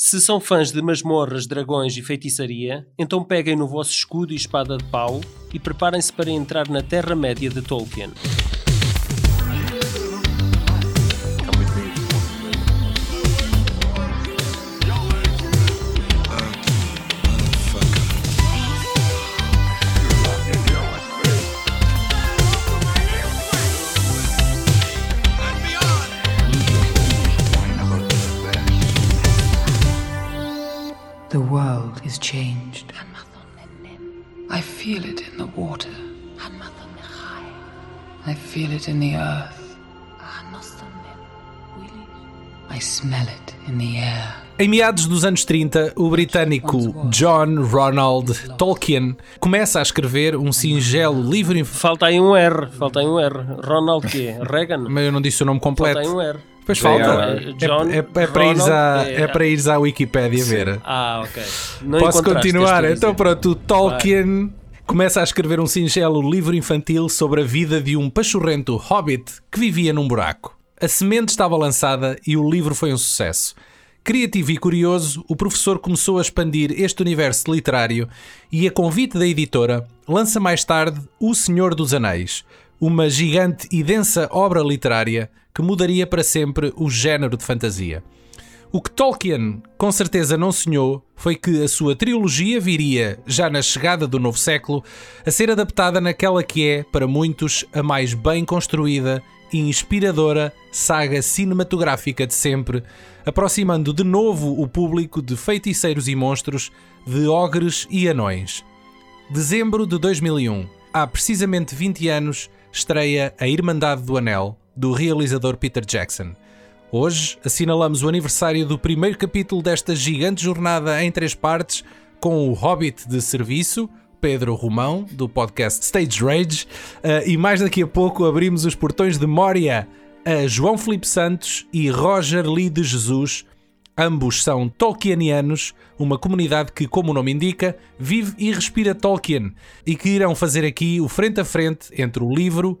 Se são fãs de masmorras, dragões e feitiçaria, então peguem no vosso escudo e espada de pau e preparem-se para entrar na Terra-média de Tolkien. Feel it in the earth. I smell it in the air. Em meados dos anos 30, o britânico John Ronald Tolkien começa a escrever um singelo livro. inf- Falta aí um R, falta aí um R. Ronald quê? Reagan? Mas eu não disse o nome completo. Falta aí um R. Pois falta. É, É, John é- é para ires é- é para ires à Wikipédia ver. Ah, ok. Não Posso continuar? Então pronto, o Tolkien começa a escrever um singelo livro infantil sobre a vida de um pachorrento hobbit que vivia num buraco. A semente estava lançada e o livro foi um sucesso. Criativo e curioso, o professor começou a expandir este universo literário e, a convite da editora, lança mais tarde O Senhor dos Anéis, uma gigante e densa obra literária que mudaria para sempre o género de fantasia. O que Tolkien com certeza não sonhou foi que a sua trilogia viria, já na chegada do novo século, a ser adaptada naquela que é, para muitos, a mais bem construída e inspiradora saga cinematográfica de sempre, aproximando de novo o público de feiticeiros e monstros, de ogres e anões. Dezembro de 2001, há precisamente 20 anos, estreia A Irmandade do Anel, do realizador Peter Jackson. Hoje assinalamos o aniversário do primeiro capítulo desta gigante jornada em três partes com o Hobbit de serviço, Pedro Romão, do podcast Stage Rage, eh, e mais daqui a pouco abrimos os portões de Mória a João Felipe Santos e Roger Lee de Jesus. Ambos são Tolkienianos, uma comunidade que, como o nome indica, vive e respira Tolkien e que irão fazer aqui o frente a frente entre o livro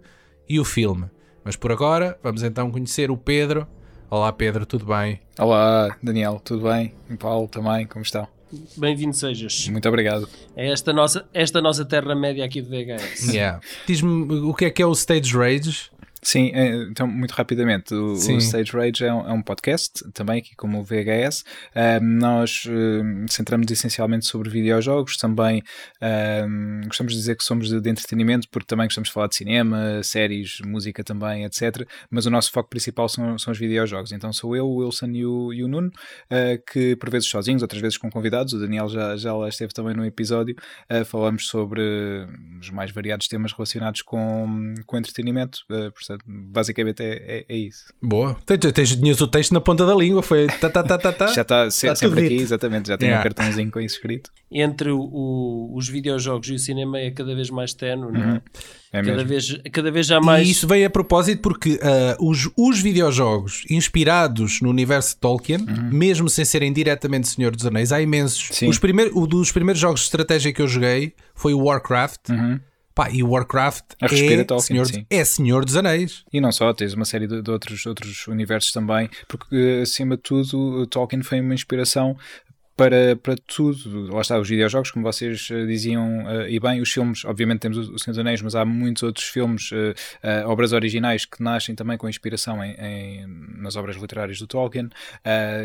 e o filme. Mas por agora, vamos então conhecer o Pedro. Olá Pedro, tudo bem? Olá, Daniel, tudo bem? E Paulo também, como estão? Bem-vindo sejas. Muito obrigado. É esta nossa, esta nossa Terra-média aqui de VHS. Yeah. Diz-me o que é que é o Stage Rage? Sim, eh, então, muito rapidamente, o, o Stage Rage é um, é um podcast, também aqui como o VHS. Nós eh, centramos essencialmente sobre videojogos, também gostamos de dizer que somos de, de entretenimento, porque também gostamos de falar de cinema, séries, música também, etc. Mas o nosso foco principal são, são os videojogos. Então sou eu, o Wilson e o, e o Nuno, ah, que por vezes sozinhos, outras vezes com convidados. O Daniel já, já lá esteve também no episódio. Ah, falamos sobre os mais variados temas relacionados com, com entretenimento. Ah, portanto, basicamente é, é, é isso. Boa. Tens, tens, tinhas o texto na ponta da língua, foi tá, tá, tá, tá, tá. Já está se- Tá sempre aqui, dito. exatamente. Já tem Yeah. um cartãozinho com isso escrito. Entre o- o- os videojogos e o cinema é cada vez mais tenue, não é? É Cada mesmo. vez, cada vez já mais. E isso veio a propósito porque ah, os, os videojogos inspirados no universo de Tolkien, mesmo sem serem diretamente Senhor dos Anéis, há imensos. Sim. Os primeiro, o dos primeiros jogos de estratégia que eu joguei foi o Warcraft. Uhum. Pá, e Warcraft é, Tolkien, Senhor, sim. é Senhor dos Anéis. E não só, tens uma série de, de outros, outros universos também, porque eh, acima de tudo, Tolkien foi uma inspiração para, para tudo. Lá está, os videojogos, como vocês eh, diziam, eh, e bem, os filmes, obviamente temos o o Senhor dos Anéis, mas há muitos outros filmes, eh, obras originais que nascem também com inspiração em, em- nas obras literárias do Tolkien,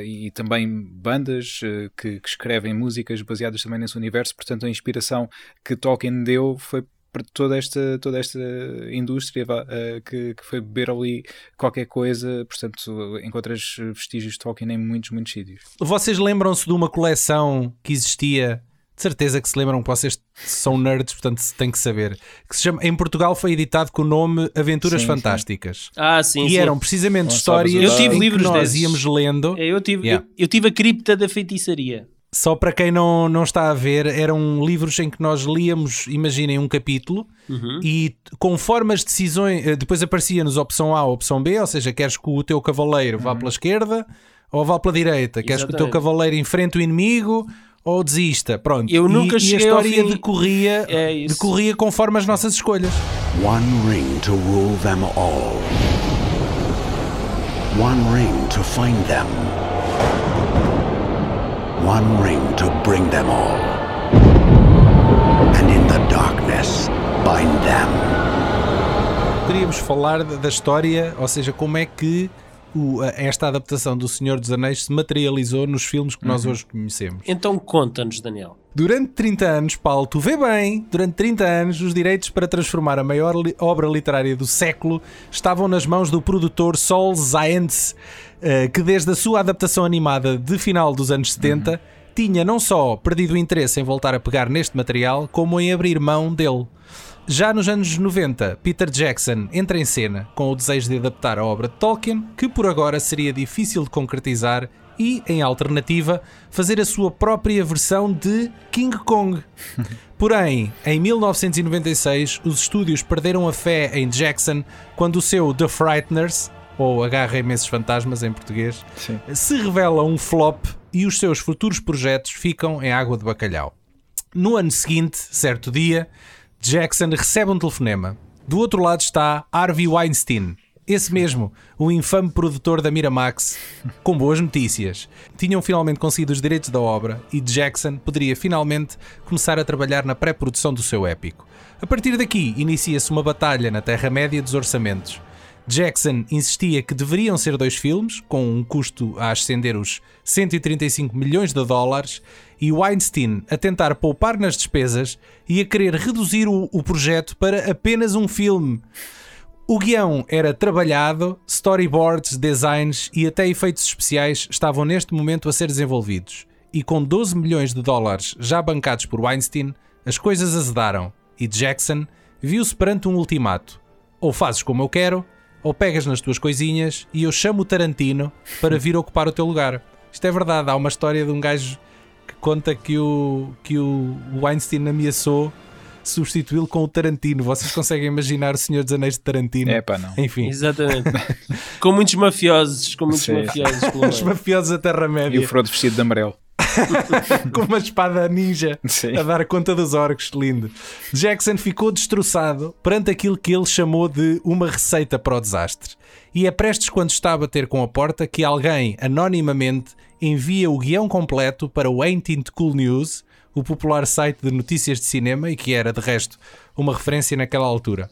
e também bandas que, que escrevem músicas baseadas também nesse universo, portanto a inspiração que Tolkien deu foi toda esta, toda esta indústria eh, que, que foi beber ali qualquer coisa, portanto encontras vestígios de Tolkien em muitos, muitos sítios. Vocês lembram-se de uma coleção que existia? De certeza que se lembram que vocês são nerds, portanto têm que saber. Que se chama, em Portugal foi editado com o nome Aventuras Sim, sim. Fantásticas. Ah, sim, e sim. eram precisamente Não histórias Eu tive em livros que nós desses. íamos lendo. É, Eu tive, Yeah. eu, eu tive a cripta da feitiçaria. Só para quem não, não está a ver, eram livros em que nós líamos, imaginem, um capítulo Uhum. e conforme as decisões, eh, depois aparecia-nos opção A ou opção B, ou seja, queres que o teu cavaleiro vá pela esquerda ou vá pela direita, queres que o teu Exatamente. cavaleiro enfrente o inimigo ou desista. Pronto. Eu nunca e, e a cheguei história fim. decorria, É decorria conforme as nossas escolhas. One ring to rule them all. One ring to find them. One ring to bring them all. And in the darkness, bind them. Poderíamos falar da história, ou seja, como é que esta adaptação do Senhor dos Anéis se materializou nos filmes que nós hoje conhecemos. Então conta-nos, Daniel. Durante 30 anos, Paulo, tu vê bem, durante 30 anos, os direitos para transformar a maior li- obra literária do século estavam nas mãos do produtor Sol Zaentz, que desde a sua adaptação animada de final dos anos 70 tinha não só perdido o interesse em voltar a pegar neste material, como em abrir mão dele. Já nos anos 90, Peter Jackson entra em cena com o desejo de adaptar a obra de Tolkien, que por agora seria difícil de concretizar, e, em alternativa, fazer a sua própria versão de King Kong. Porém, em 1996, os estúdios perderam a fé em Jackson quando o seu The Frighteners, ou Agarra Imensos Fantasmas em português, Sim. se revela um flop e os seus futuros projetos ficam em água de bacalhau. No ano seguinte, certo dia, Jackson recebe um telefonema. Do outro lado está Harvey Weinstein, esse mesmo, o infame produtor da Miramax, com boas notícias. Tinham finalmente conseguido os direitos da obra e Jackson poderia finalmente começar a trabalhar na pré-produção do seu épico. A partir daqui, inicia-se uma batalha na Terra-média dos orçamentos. Jackson insistia que deveriam ser dois filmes, com um custo a ascender os 135 milhões de dólares, e Weinstein a tentar poupar nas despesas e a querer reduzir o, o projeto para apenas um filme. O guião era trabalhado, storyboards, designs e até efeitos especiais estavam neste momento a ser desenvolvidos. E com 12 milhões de dólares já bancados por Weinstein, as coisas azedaram e Jackson viu-se perante um ultimato: ou fazes como eu quero, ou pegas nas tuas coisinhas e eu chamo o Tarantino para vir ocupar o teu lugar. Isto é verdade, há uma história de um gajo que conta que o, que o Weinstein ameaçou substituí-lo com o Tarantino. Vocês conseguem imaginar o Senhor dos Anéis de Tarantino? É pá, não. Enfim, Exatamente. com muitos mafiosos, com muitos Sim. mafiosos. os mafiosos da E Terra-média o Frodo vestido de amarelo. com uma espada ninja Sim. a dar conta dos orcos. Lindo. Jackson ficou destroçado perante aquilo que ele chamou de uma receita para o desastre. E é prestes quando está a bater com a porta que alguém, anonimamente, envia o guião completo para o Ain't Cool News, o popular site de notícias de cinema e que era, de resto, uma referência naquela altura.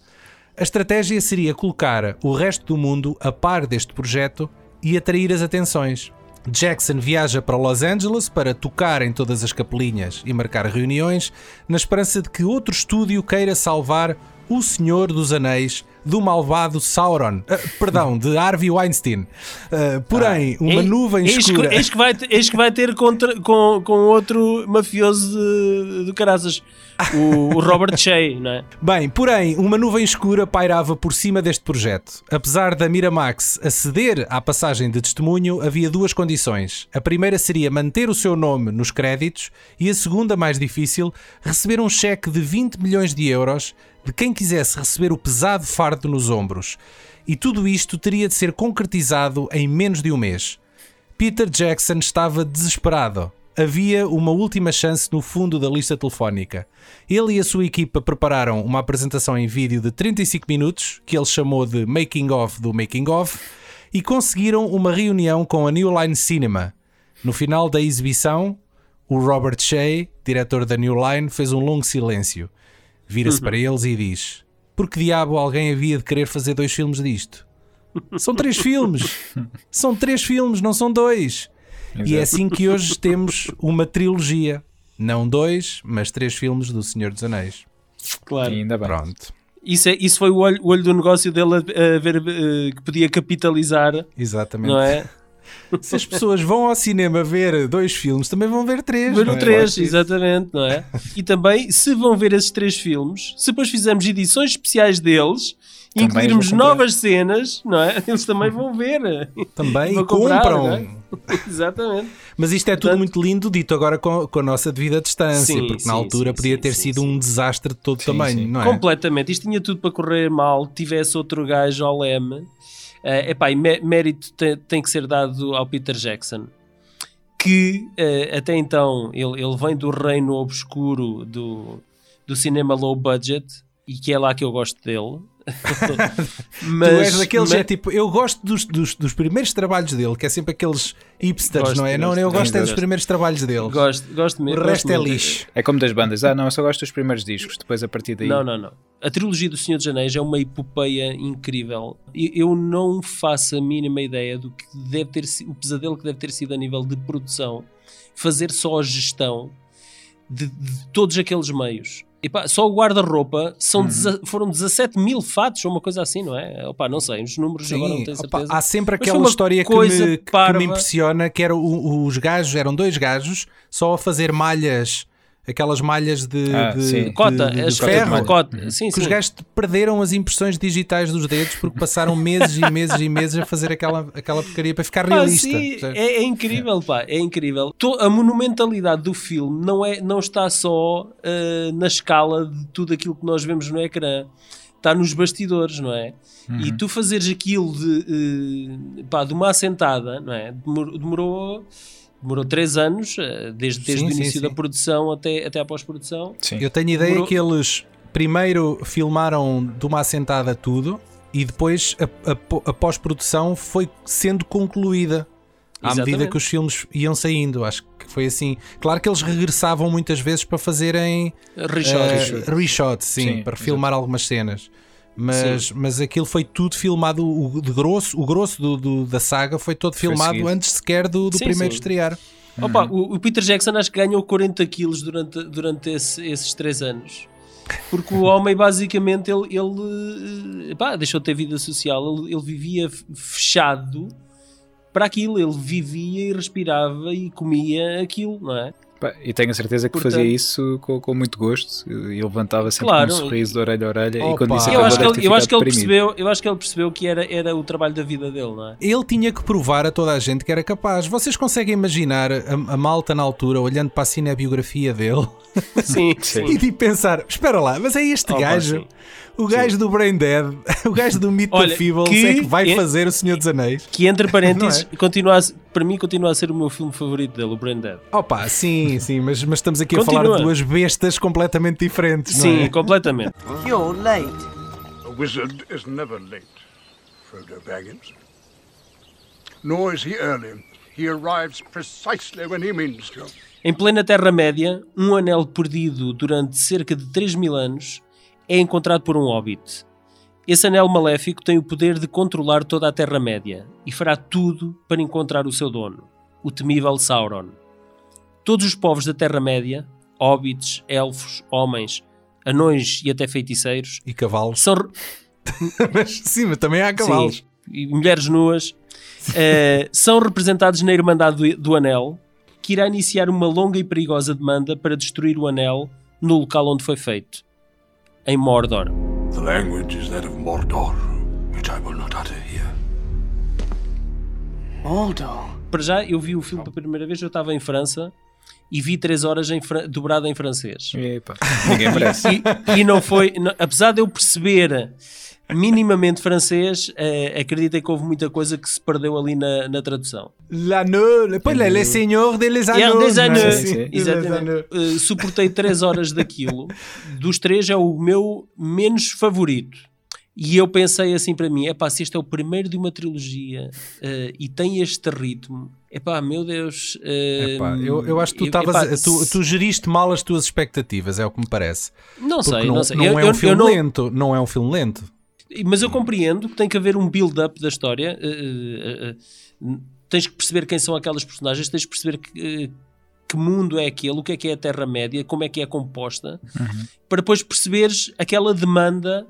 A estratégia seria colocar o resto do mundo a par deste projeto e atrair as atenções. Jackson viaja para Los Angeles para tocar em todas as capelinhas e marcar reuniões, na esperança de que outro estúdio queira salvar o Senhor dos Anéis do malvado Sauron. Ah, perdão, de Harvey Weinstein. Ah, porém, uma Ei- nuvem eis que- escura. Eis que, vai, eis que vai ter contra, com, com outro mafioso de, de caraças, o, o Robert Shea, não é? Bem, porém, uma nuvem escura pairava por cima deste projeto. Apesar da Miramax aceder à passagem de testemunho, havia duas condições. A primeira seria manter o seu nome nos créditos e a segunda, mais difícil, receber um cheque de 20 milhões de euros de quem quisesse receber o pesado fardo nos ombros. E tudo isto teria de ser concretizado em menos de um mês. Peter Jackson estava desesperado. Havia uma última chance no fundo da lista telefónica. Ele e a sua equipa prepararam uma apresentação em vídeo de 35 minutos, que ele chamou de Making of do Making of, e conseguiram uma reunião com a New Line Cinema. No final da exibição, o Robert Shea, diretor da New Line, fez um longo silêncio. Vira-se para eles e diz: Por que diabo alguém havia de querer fazer dois filmes disto? São três filmes! São três filmes, não são dois! E é assim que hoje temos uma trilogia. Não dois, mas três filmes do Senhor dos Anéis. Claro. E ainda bem. Pronto, Isso, é, isso foi o olho, o olho do negócio dele a, a ver eh, que podia capitalizar, exatamente. não é? Se as pessoas vão ao cinema ver dois filmes, também vão ver três. Ver o é? 3, exatamente, não é? E também, se vão ver esses três filmes, se depois fizermos edições especiais deles, e Também incluirmos novas cenas, não é? Eles também vão ver. Também Vão comprar, compram. é? Exatamente. Mas isto é tudo Portanto- muito lindo, dito agora com, com a nossa devida distância, Sim, porque na sim, altura sim, podia sim, ter sim, sido sim. um desastre de todo Sim, tamanho, sim. não é? Completamente. Isto tinha tudo para correr mal. Tivesse outro gajo ao leme. Eh, epá, e mé- mérito te- tem que ser dado ao Peter Jackson. Que eh, até então ele, ele vem do reino obscuro do, do cinema low budget e que é lá que eu gosto dele. tu és daqueles, é tipo, eu gosto dos, dos, dos, primeiros trabalhos dele, que é sempre aqueles hipsters, gosto, não é? Gosto, não, eu gosto é dos primeiros trabalhos dele. Gosto, gosto mesmo. O resto é lixo. É como das bandas, ah, não, eu só gosto dos primeiros discos, depois a partir daí. Não, não, não. A trilogia do Senhor dos Anéis é uma epopeia incrível. Eu não faço a mínima ideia do que deve ter o pesadelo que deve ter sido a nível de produção, fazer só a gestão de, de todos aqueles meios Epá, só o guarda-roupa são uhum. foram 17 mil fatos ou uma coisa assim, não é? Opa, não sei, os números Sim, agora não tenho certeza. Opa, há sempre aquela história que me, que me, impressiona, que era o, os gajos, eram dois gajos, só a fazer malhas aquelas malhas de, ah, de, de, cota, de, de ferro, de cota. Uhum. Sim, que sim. os gajos perderam as impressões digitais dos dedos porque passaram meses e meses e meses a fazer aquela, aquela porcaria para ficar realista. Ah, sim, é, é, incrível, pá, é incrível. A monumentalidade do filme não, é, não está só uh, na escala de tudo aquilo que nós vemos no ecrã. Está nos bastidores, não é? Uhum. E tu fazeres aquilo de, uh, pá, de uma assentada, não é? Demorou, demorou demorou 3 anos, eh, desde, desde sim, o início sim, sim. da produção até, até a pós-produção. Eu tenho ideia demorou... que eles primeiro filmaram de uma assentada tudo e depois a, a, a pós-produção foi sendo concluída à Exatamente. medida que os filmes iam saindo. Acho que foi assim. Claro que eles regressavam muitas vezes para fazerem reshots, uh, reshots sim, para filmar algumas cenas. Mas, mas aquilo foi tudo filmado, o, de grosso, o grosso do, do da saga foi todo filmado antes sequer do, do sim, primeiro sim. estrear. Opa, uhum. o, o, Peter Jackson acho que ganhou 40 quilos durante, durante esse, esses 3 anos. Porque o homem, basicamente, ele, ele pá, deixou de ter vida social, ele, ele vivia fechado para aquilo, ele vivia e respirava e comia aquilo, não é? E tenho a certeza que Portanto, fazia isso com, com, muito gosto e levantava sempre claro, com um sorriso de orelha a orelha opa. e quando eu acho, que ele, eu acho que ele percebeu Eu acho que ele percebeu que era, era o trabalho da vida dele, não é? Ele tinha que provar a toda a gente que era capaz. Vocês conseguem imaginar a, a malta na altura olhando para a cinebiografia dele? Sim, sim. e de pensar, espera lá, mas é este opa, gajo... Sim o gajo Sim. do Brain Dead, o gajo do Meet Olha, the Feebles que, é que vai fazer o Senhor dos Anéis. Que entre parênteses, é? continua a, para mim continua a ser o meu filme favorito dele, o Brain Dead. Opa, sim, sim, mas, mas estamos aqui continua. a falar de duas bestas completamente diferentes. Sim, é? completamente. You're late. A wizard is never late, Frodo Baggins. Nor is he early. He arrives precisely when he means to. Em plena Terra-média, um anel perdido durante cerca de 3 mil anos é encontrado por um hobbit. Esse anel maléfico tem o poder de controlar toda a Terra-média e fará tudo para encontrar o seu dono, o temível Sauron. Todos os povos da Terra-média, hobbits, elfos, homens, anões e até feiticeiros. E cavalos. São... mas, sim, mas também há cavalos. Sim, e mulheres nuas. uh, são representados na Irmandade do, do Anel, que irá iniciar uma longa e perigosa demanda para destruir o Anel no local onde foi feito em Mordor. The language is that of Mordor, which I will not utter here. Mordor. Para já, eu vi o filme pela primeira vez, eu estava em França e vi 3 horas em dobrado em francês. Epa, ninguém merece. e, e, não foi, não, apesar de eu perceber minimamente francês, uh, acreditem que houve muita coisa que se perdeu ali na, na tradução. L'anneau, depois é le senhor de les anneaux. Des anneaux. Exatamente. Uh, suportei 3 horas daquilo. Dos três é o meu menos favorito. E eu pensei assim para mim: é pá, se este é o primeiro de uma trilogia uh, e tem este ritmo, é pá, meu Deus. Uh, epá, eu, eu acho que tu, tavas, tu, tu, geriste mal as tuas expectativas, é o que me parece. Não sei, não, não sei. Não eu, é um eu, filme eu lento, não... não é um filme lento. Mas eu compreendo que tem que haver um build-up da história. Uh, uh, uh, tens que perceber quem são aquelas personagens, tens que perceber que, que mundo é aquele, o que é que é a Terra-média, como é que é composta, uhum. para depois perceberes aquela demanda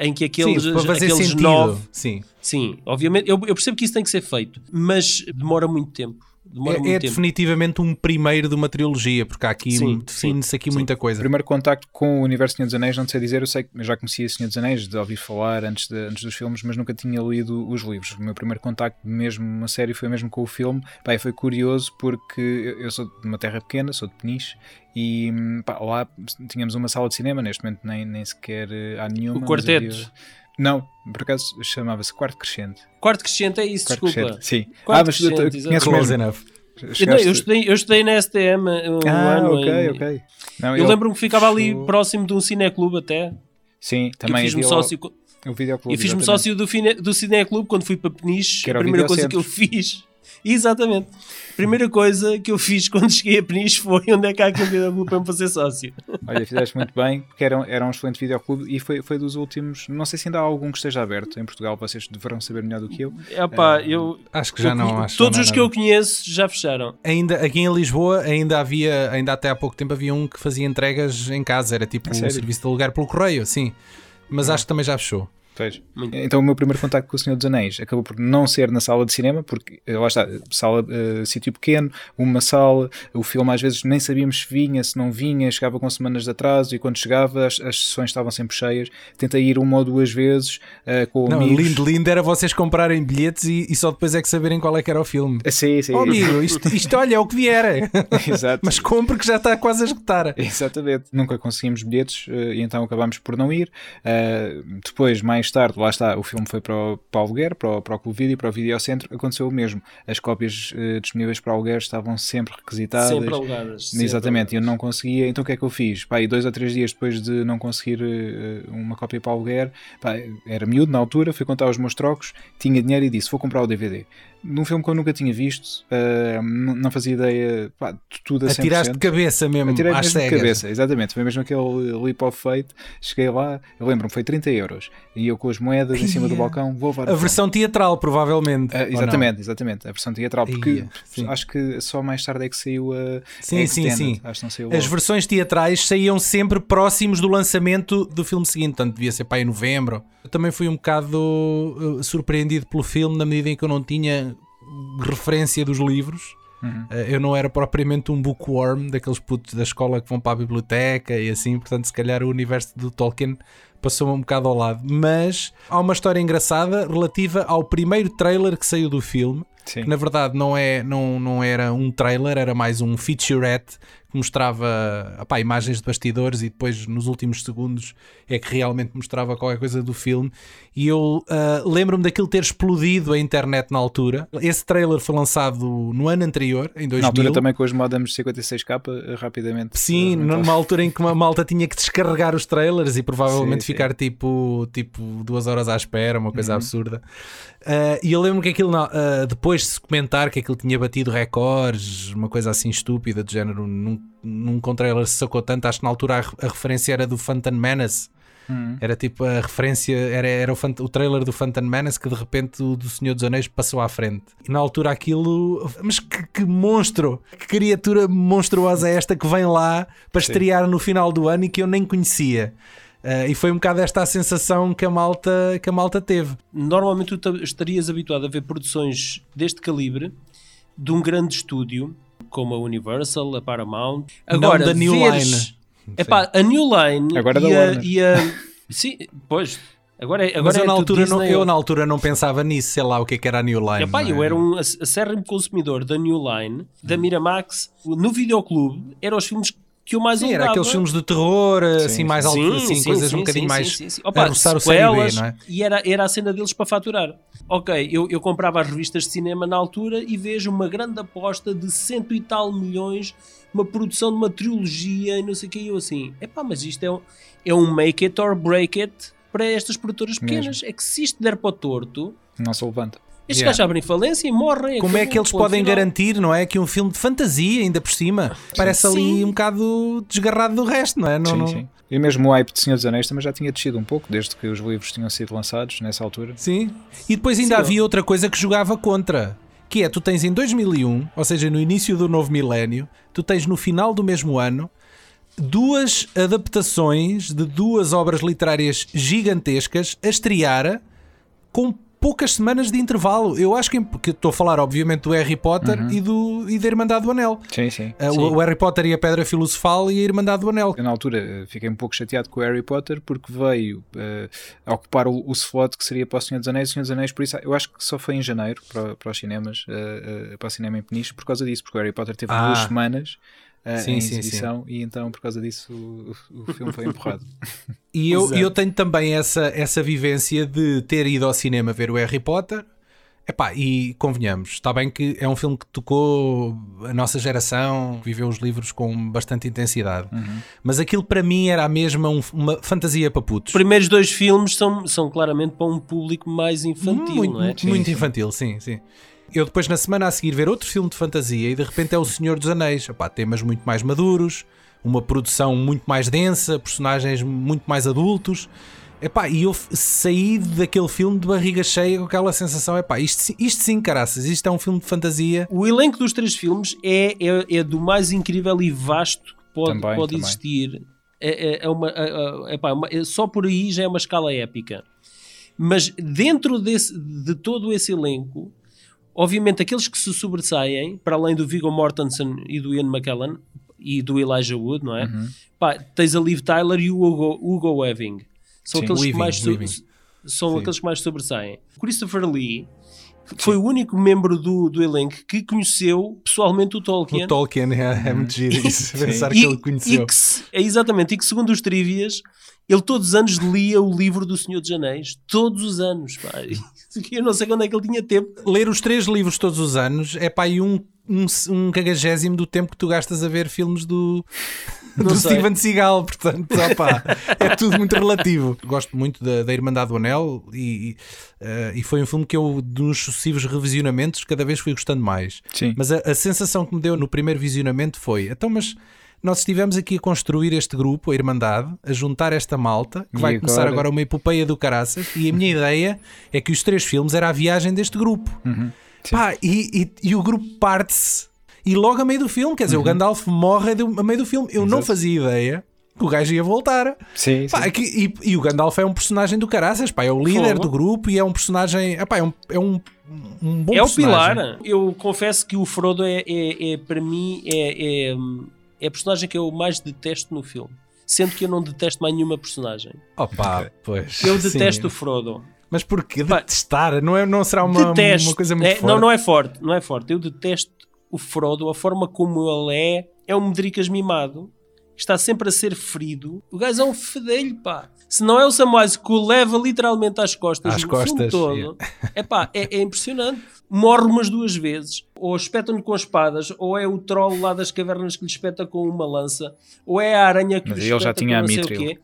em que aqueles, sim, aqueles sentido. nove. Sim. Sim, obviamente, eu, eu percebo que isso tem que ser feito, mas demora muito tempo. É, é definitivamente um primeiro de uma trilogia, porque há aqui define-se aqui sim. muita coisa. O primeiro contacto com o universo Senhor dos Anéis, não sei dizer, eu sei que já conhecia Senhor dos Anéis, de ouvir falar antes, de, antes dos filmes, mas nunca tinha lido os livros. O meu primeiro contacto mesmo uma série foi mesmo com o filme. Pá, foi curioso porque eu sou de uma terra pequena, sou de Peniche, e pá, lá tínhamos uma sala de cinema, neste momento nem, nem sequer há nenhuma. O quarteto. Havia... Não, por acaso chamava-se Quarto Crescente. Quarto Crescente é isso, Quarto desculpa. Crescente, sim. Quarto ah, mas crescente, tu conheces Close enough. Eu, não, eu, estudei, eu estudei na STM um ah, ano. ok, em... ok. Não, eu, eu lembro-me que ficava ali próximo de um cineclube até. Sim, Eu também fiz-me havia lá sócio, videoclube. eu fiz-me sócio do, Fine, do Cineclube quando fui para Peniche. Que era A primeira coisa que eu fiz. Exatamente. A primeira coisa que eu fiz quando cheguei a Peniche foi onde é que há aqui um videoclube para me fazer sócio. Olha, fizeste muito bem, porque era, era um excelente videoclube e foi, foi dos últimos. Não sei se ainda há algum que esteja aberto em Portugal, vocês deverão saber melhor do que eu. Epá, eu, Acho que já eu não. Acho todos não os que eu conheço já fecharam. Ainda, aqui em Lisboa ainda havia, ainda até há pouco tempo havia um que fazia entregas em casa, era tipo um serviço de alugar pelo correio, sim. Mas acho que também já fechou. Pois. Muito. Então o meu primeiro contacto com o Senhor dos Anéis acabou por não ser na sala de cinema, porque eh, lá está, sala, eh, sítio pequeno, uma sala, o filme às vezes nem sabíamos se vinha, se não vinha, chegava com semanas de atraso e quando chegava as, as sessões estavam sempre cheias. Tentei ir uma ou duas vezes eh, com Não, amigos. lindo, lindo era vocês comprarem bilhetes e, e só depois é que saberem qual é que era o filme. Sim, sim. Oh amigo, isto, isto olha, é o que vier. Exato. Mas compre que já está quase a esgotar. Exatamente, nunca conseguimos bilhetes eh, e então acabámos por não ir. Depois, mais tarde, lá está, o filme foi para o, para o aluguer, para o, para o Clube Vídeo, para o Videocentro, aconteceu o mesmo. As cópias eh, disponíveis para o aluguer estavam sempre requisitadas. Sempre alugadas. sempre Exatamente, eu alugadas. não conseguia, então o que é que eu fiz? Pá, e dois ou três dias depois de não conseguir eh, uma cópia para o aluguer, pá, era miúdo na altura, fui contar os meus trocos, tinha dinheiro e disse: Vou comprar o DVD. Num filme que eu nunca tinha visto, eh, não fazia ideia, pá, de tudo a 100%. Atiraste de cabeça mesmo, Atirei às mesmo de cegas. cabeça, exatamente. Foi mesmo aquele leap of faith. Cheguei lá, eu lembro-me, foi 30 euros. E eu com as moedas em cima do Ia. balcão, vou levar A o versão teatral, provavelmente. não? exatamente, exatamente. A versão teatral, porque Ia, acho que só mais tarde é que saiu a. Sim, a sim, sim. Acho que não saiu As versões teatrais saíam sempre próximos do lançamento do filme seguinte, portanto devia ser para em novembro. Eu também fui um bocado uh, surpreendido pelo filme na medida em que eu não tinha referência dos livros. Uhum. Uh, eu não era propriamente um bookworm daqueles putos da escola que vão para a biblioteca e assim, portanto, se calhar o universo do Tolkien passou-me um bocado ao lado. Mas há uma história engraçada relativa ao primeiro trailer que saiu do filme Sim. que na verdade não, é, não, não era um trailer, era mais um featurette que mostrava opá, imagens de bastidores e depois nos últimos segundos é que realmente mostrava qualquer coisa do filme. E eu ah, lembro-me daquilo ter explodido a internet na altura. Esse trailer foi lançado no ano anterior, em 2000. Na altura também com os modems 56k, eh, rapidamente. Sim, numa altura em que uma malta tinha que descarregar os trailers e provavelmente sim. Ficar tipo, tipo duas horas à espera, uma Uhum. coisa absurda. Ah, e eu lembro que aquilo, ah, depois de se comentar que aquilo tinha batido recordes, uma coisa assim estúpida, do género, num, num trailer se sacou tanto, acho que na altura a, a referência era do Phantom Menace. Uhum. Era tipo a referência, era, era o, o trailer do Phantom Menace que de repente o do Senhor dos Anéis passou à frente. E na altura aquilo, mas que, que monstro, que criatura monstruosa é esta que vem lá para estrear no final do ano e que eu nem conhecia. Ah, e foi um bocado esta a sensação que a malta, que a malta teve. Normalmente tu ta- estarias habituado a ver produções deste calibre de um grande estúdio como a Universal, a Paramount. Agora, da New veres- Epá, a New Line Agora e, da a, Warner. e a- Sim, pois. Agora, é- agora Mas eu, é na altura não, eu na altura não pensava nisso, sei lá o que, é que era a New Line. Epá, é? eu era um ac- acérrimo consumidor da New Line, da Miramax. No videoclube, eram os filmes que eu mais Sim, era alugava. aqueles filmes de terror, assim, Sim, mais alto, assim, coisas um bocadinho sim, mais sim, sim. Opa, o série sequelas, não é? E era, era a cena deles para faturar. Ok, eu, eu comprava as revistas de cinema na altura e vejo uma grande aposta de cento e tal milhões, uma produção de uma trilogia e não sei o que. E eu assim, epá, mas isto é um, é um make it or break it para estas produtoras pequenas. É que se isto der para o torto, Não se levanta. Estes Yeah. gajos abrem falência e morrem. Como é que eles podem final. garantir, não é? Que um filme de fantasia, ainda por cima, parece ali Sim. um bocado desgarrado do resto, não é? Não, sim, não- sim. E mesmo o hype de Senhor dos Anéis também já tinha descido um pouco, desde que os livros tinham sido lançados nessa altura. Sim. E depois ainda Sim, havia outra coisa que jogava contra. Que é, tu tens em 2001, ou seja, no início do novo milénio, tu tens no final do mesmo ano, duas adaptações de duas obras literárias gigantescas a estrear com poucas semanas de intervalo. Eu acho que, porque estou a falar, obviamente, do Harry Potter e, do, e da Irmandade do Anel. Sim, sim. Uh, o, o Harry Potter e a Pedra Filosofal e a Irmandade do Anel. Eu, na altura fiquei um pouco chateado com o Harry Potter porque veio a ocupar o, o slot que seria para o Senhor dos Anéis. O Senhor dos Anéis, por isso, eu acho que só foi em janeiro para, para os cinemas, eh, para o cinema em Peniche, por causa disso, porque o Harry Potter teve Ah. duas semanas Sim, em sim, exibição e então, por causa disso, o, o filme foi empurrado. E eu, Exato. eu tenho também essa, essa vivência de ter ido ao cinema ver o Harry Potter. Epá, e convenhamos, está bem que é um filme que tocou a nossa geração, que viveu os livros com bastante intensidade, Uhum. mas aquilo para mim era a mesma um- uma fantasia para putos. Os primeiros dois filmes são, são claramente para um público mais infantil, muito, não é? muito, muito infantil, sim, sim. Eu depois na semana a seguir ver outro filme de fantasia e de repente é O Senhor dos Anéis. Epá, temas muito mais maduros, uma produção muito mais densa, personagens muito mais adultos. Epá, e eu saí daquele filme de barriga cheia com aquela sensação, epá, isto, sim- isto sim, caraças, isto é um filme de fantasia. O elenco dos três filmes é, é, é do mais incrível e vasto que pode, Também, pode também. existir. É, é- é uma, é- é- epá, uma- é- só por aí já é uma escala épica. Mas dentro desse, de todo esse elenco, obviamente aqueles que se sobressaem, para além do Viggo Mortensen e do Ian McKellen e do Elijah Wood, não é? Uhum. Pá, tens a Liv Tyler e o Hugo, Hugo Weaving. São Sim. aqueles Weaving, que mais so- Weaving. são Sim. aqueles que mais sobressaem. Christopher Lee foi o único membro do, do elenco que conheceu pessoalmente o Tolkien. O Tolkien é, é muito giro isso, pensar e, que ele conheceu. que é exatamente, e que segundo os trivias, ele todos os anos lia o livro do Senhor dos Anéis. Todos os anos, pá. Eu não sei quando é que ele tinha tempo. Ler os três livros todos os anos é pá, e um, um, um cagagésimo do tempo que tu gastas a ver filmes do, do. Steven Seagal, portanto, opá, é tudo muito relativo. Gosto muito da, da Irmandade do Anel e, e, eh, e foi um filme que eu, nos sucessivos revisionamentos, cada vez fui gostando mais. Sim. Mas a, a sensação que me deu no primeiro visionamento foi: então, mas nós estivemos aqui a construir este grupo, a Irmandade, a juntar esta malta, que E vai começar agora? agora uma epopeia do caraças, e a minha ideia é que os três filmes era a viagem deste grupo. Uhum. Pá, e, e- e o grupo parte-se, e logo a meio do filme, quer dizer, o Gandalf morre a meio do filme. Eu não Uhum. Exato. fazia ideia que o gajo ia voltar. Sim, Pá, sim. é que- e, e o Gandalf é um personagem do caraças, pá, é o líder do grupo e é um personagem. epá, é, um, é um, um bom é o personagem. pilar. Eu confesso que o Frodo é, é- é, para mim, é, é, a personagem que eu mais detesto no filme. Sendo que eu não detesto mais nenhuma personagem. Opa, pois. Eu sim. detesto o Frodo. Mas porquê Pá, detestar? Não, é, não será uma, detesto. uma coisa muito É, forte? Não, não é forte. Não é forte. Eu detesto o Frodo, a forma como ele é. É um medricas mimado. Está sempre a ser ferido. O gajo é um fedelho, pá. Se não é o Samwise que o leva literalmente às costas, Às costas, filme todo, é pá, é, é impressionante. Morre umas duas vezes, ou espetam-lhe com espadas, ou é o troll lá das cavernas que lhe espeta com uma lança, ou é a aranha que Mas lhe ele já espeta tinha com a não sei o quê.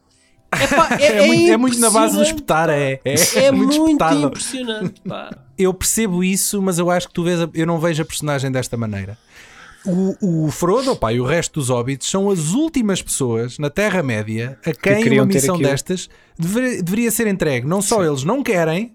Epá, é, É, muito, é muito na base do espetar, é. É, É muito, espetado. impressionante, pá. Eu percebo isso, mas eu acho que tu vês. a- eu não vejo a personagem desta maneira. O, o Frodo pá, e o resto dos hobbits são as últimas pessoas na Terra-média a quem queriam uma missão destas dever- deveria ser entregue. Não só eles não querem,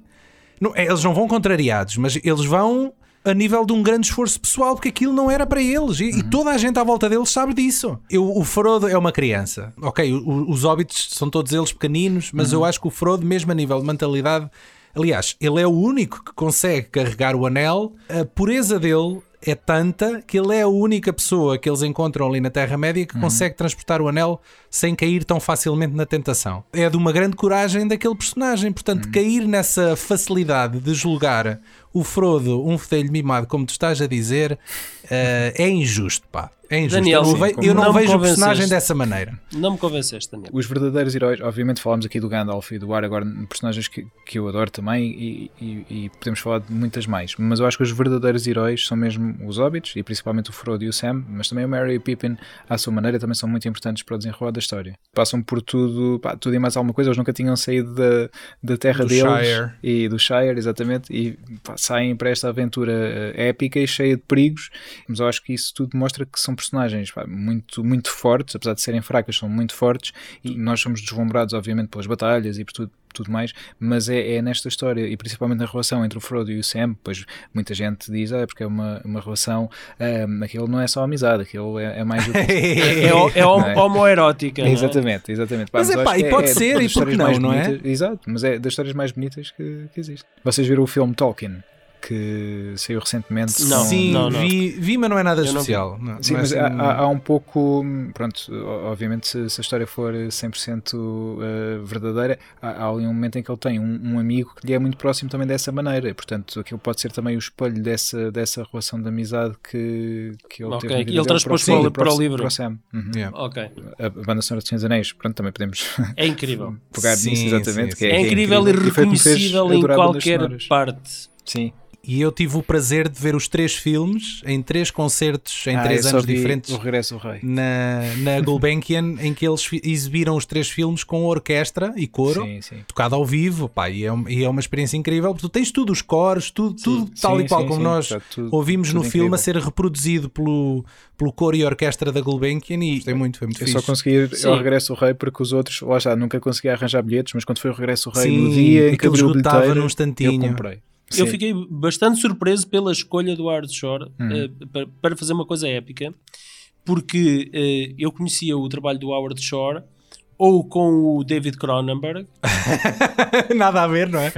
não- eles não vão contrariados, mas eles vão a nível de um grande esforço pessoal, porque aquilo não era para eles e, e Uhum. toda a gente à volta deles sabe disso. Eu, o Frodo é uma criança, ok? o- os hobbits são todos eles pequeninos, mas Uhum. eu acho que o Frodo, mesmo a nível de mentalidade, aliás, ele é o único que consegue carregar o anel, a pureza dele. É tanta que ele é a única pessoa que eles encontram ali na Terra-média que consegue transportar o anel sem cair tão facilmente na tentação. É de uma grande coragem daquele personagem. Portanto, cair nessa facilidade de julgar o Frodo um fedelho mimado, como tu estás a dizer, eh, é injusto, pá. É injusto. Daniel, eu não, sim, ve- eu não não vejo o personagem dessa maneira. Não me convenceste, Daniel. Os verdadeiros heróis, obviamente falámos aqui do Gandalf e do Aragorn, personagens que, que eu adoro também e, e- e podemos falar de muitas mais, mas eu acho que os verdadeiros heróis são mesmo os Hobbits e principalmente o Frodo e o Sam, mas também o Merry e o Pippin à sua maneira também são muito importantes para o desenrolar da história. Passam por tudo, pá, tudo e mais alguma coisa, eles nunca tinham saído da, da terra Do deles Shire. e do Shire, exatamente, e pá, saem para esta aventura eh, épica e cheia de perigos, mas eu acho que isso tudo mostra que são personagens pá, muito, muito fortes, apesar de serem fracas, são muito fortes e nós somos deslumbrados, obviamente, pelas batalhas e por tudo, tudo mais, mas é, é nesta história e principalmente na relação entre o Frodo e o Sam, pois muita gente diz, ah, é porque é uma, uma relação, ah, aquilo não é só amizade, aquilo é, é mais do que É, é é? homoerótica. é? Exatamente, exatamente. Pá, Mas eu epá, acho e pode é ser, e por histórias que não, não é? bonitas- Exato, mas é das histórias mais bonitas que, que existe. Vocês viram o filme Tolkien, que saiu recentemente? Não, Sim, não, não. Vi, vi, mas não é nada Eu especial. Não, Sim, não é mas assim- há, há- um pouco, pronto, obviamente se, se a história for 100% uh, verdadeira, há, há ali um momento em que ele tem um, um amigo que lhe é muito próximo também dessa maneira, e, portanto aquilo pode ser também o espelho dessa, dessa relação de amizade que, que ele Ok, teve e ele transpôs para o- para para o livro. Para o Sam. Uhum. Yeah. Ok. A, a banda sonora de Senhor dos Anéis, pronto, também podemos É incrível. pegar Sim, nisso exatamente. sim, que É, que incrível e foi o que me fez reconhecível em qualquer parte. Sim, e eu tive o prazer de ver os três filmes em três concertos em Ah, três anos diferentes O Regresso do Rei. na, na Gulbenkian, em que eles exibiram os três filmes com orquestra e coro. Sim, sim. Tocado ao vivo, pá, e é, e é uma experiência incrível. porque Tu tens tudo, os cores, tudo, tudo tal sim, e qual sim, como sim, nós está tudo- ouvimos tudo no filme incrível. a ser reproduzido pelo, pelo coro e orquestra da Gulbenkian e gostei muito, foi muito Eu fixe. só consegui ir Sim. ao Regresso do Rei porque os outros, lá está, nunca consegui arranjar bilhetes, mas quando foi o Regresso do Rei, Sim, no dia em que o esgotava num instantinho. eu comprei. Eu Sim. fiquei bastante surpreso pela escolha do Howard Shore eh, para, para fazer uma coisa épica, porque eh, eu conhecia o trabalho do Howard Shore ou com o David Cronenberg Nada a ver, não é?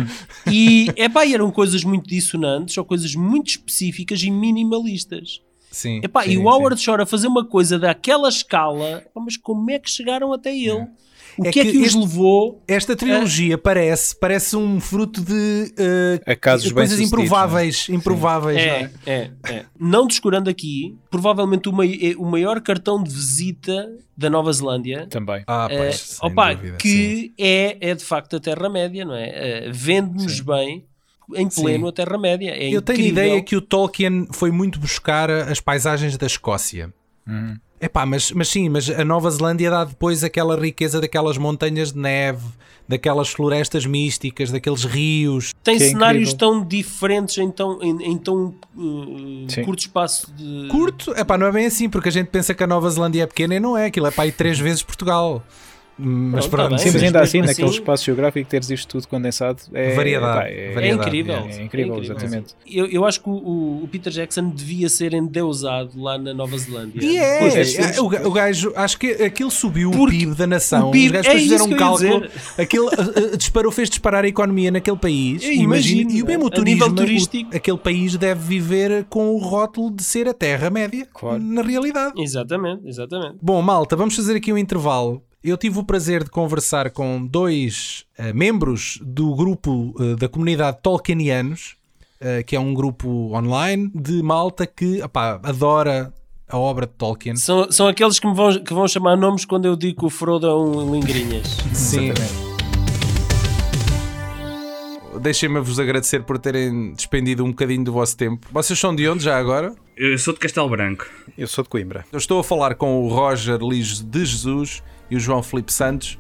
e epá, eram coisas muito dissonantes ou coisas muito específicas e minimalistas. Sim. Epá, sim, e o sim. Howard Shore a fazer uma coisa daquela escala, mas como é que chegaram até ele? O É que é que que os levou? Esta trilogia parece, parece um fruto de eh, Acasos coisas improváveis, improváveis. não É, é, é. Não descurando aqui, provavelmente o, mai- o maior cartão de visita da Nova Zelândia. Também. Ah, eh, pois, sem opa, dúvida, sim. que é, é de facto a Terra-média, não é? Eh, Vende-nos bem em pleno Sim. a Terra-média. É Eu tenho incrível. ideia que o Tolkien foi muito buscar as paisagens da Escócia. Uhum. Epá, mas, mas sim, mas a Nova Zelândia dá depois aquela riqueza daquelas montanhas de neve, daquelas florestas místicas, daqueles rios. tem que é cenários incrível. tão diferentes em tão, em, em tão uh, curto espaço de. Curto, epá, não é bem assim, porque a gente pensa que a Nova Zelândia é pequena e não é, aquilo é para ir três vezes Portugal. Mas Pronto, tá pronto, bem. Sim, mas ainda assim, mesmo naquele assim- espaço geográfico, teres isto tudo condensado é, Variedade, pá, é, É variedade, incrível. é incrível, exatamente. Eu, eu acho que o, o- Peter Jackson devia ser endeusado lá na Nova Zelândia. E é, filmes- é, o, o gajo, acho que aquilo subiu Porque o PIB da nação. o PIB Os gajos é depois fizeram um cálculo. Aquilo uh, disparou, fez disparar a economia naquele país. Eu Imagina, imagino, e o mesmo turismo, nível turístico. o- aquele país deve viver com o rótulo de ser a Terra-média, Claro. na realidade. Exatamente, exatamente. Bom, malta, vamos fazer aqui um intervalo. Eu tive o prazer de conversar com dois eh, membros do grupo eh, da comunidade Tolkienianos, eh, que é um grupo online de malta que opá, adora a obra de Tolkien. São, são aqueles que me vão, que vão chamar nomes quando eu digo que o Frodo é um lingrinhas. Sim. Deixem-me vos agradecer por terem despendido um bocadinho do vosso tempo. Vocês são de onde já agora? Eu sou de Castelo Branco. Eu sou de Coimbra. Eu estou a falar com o Roger Lijo de Jesus e o João Felipe Santos,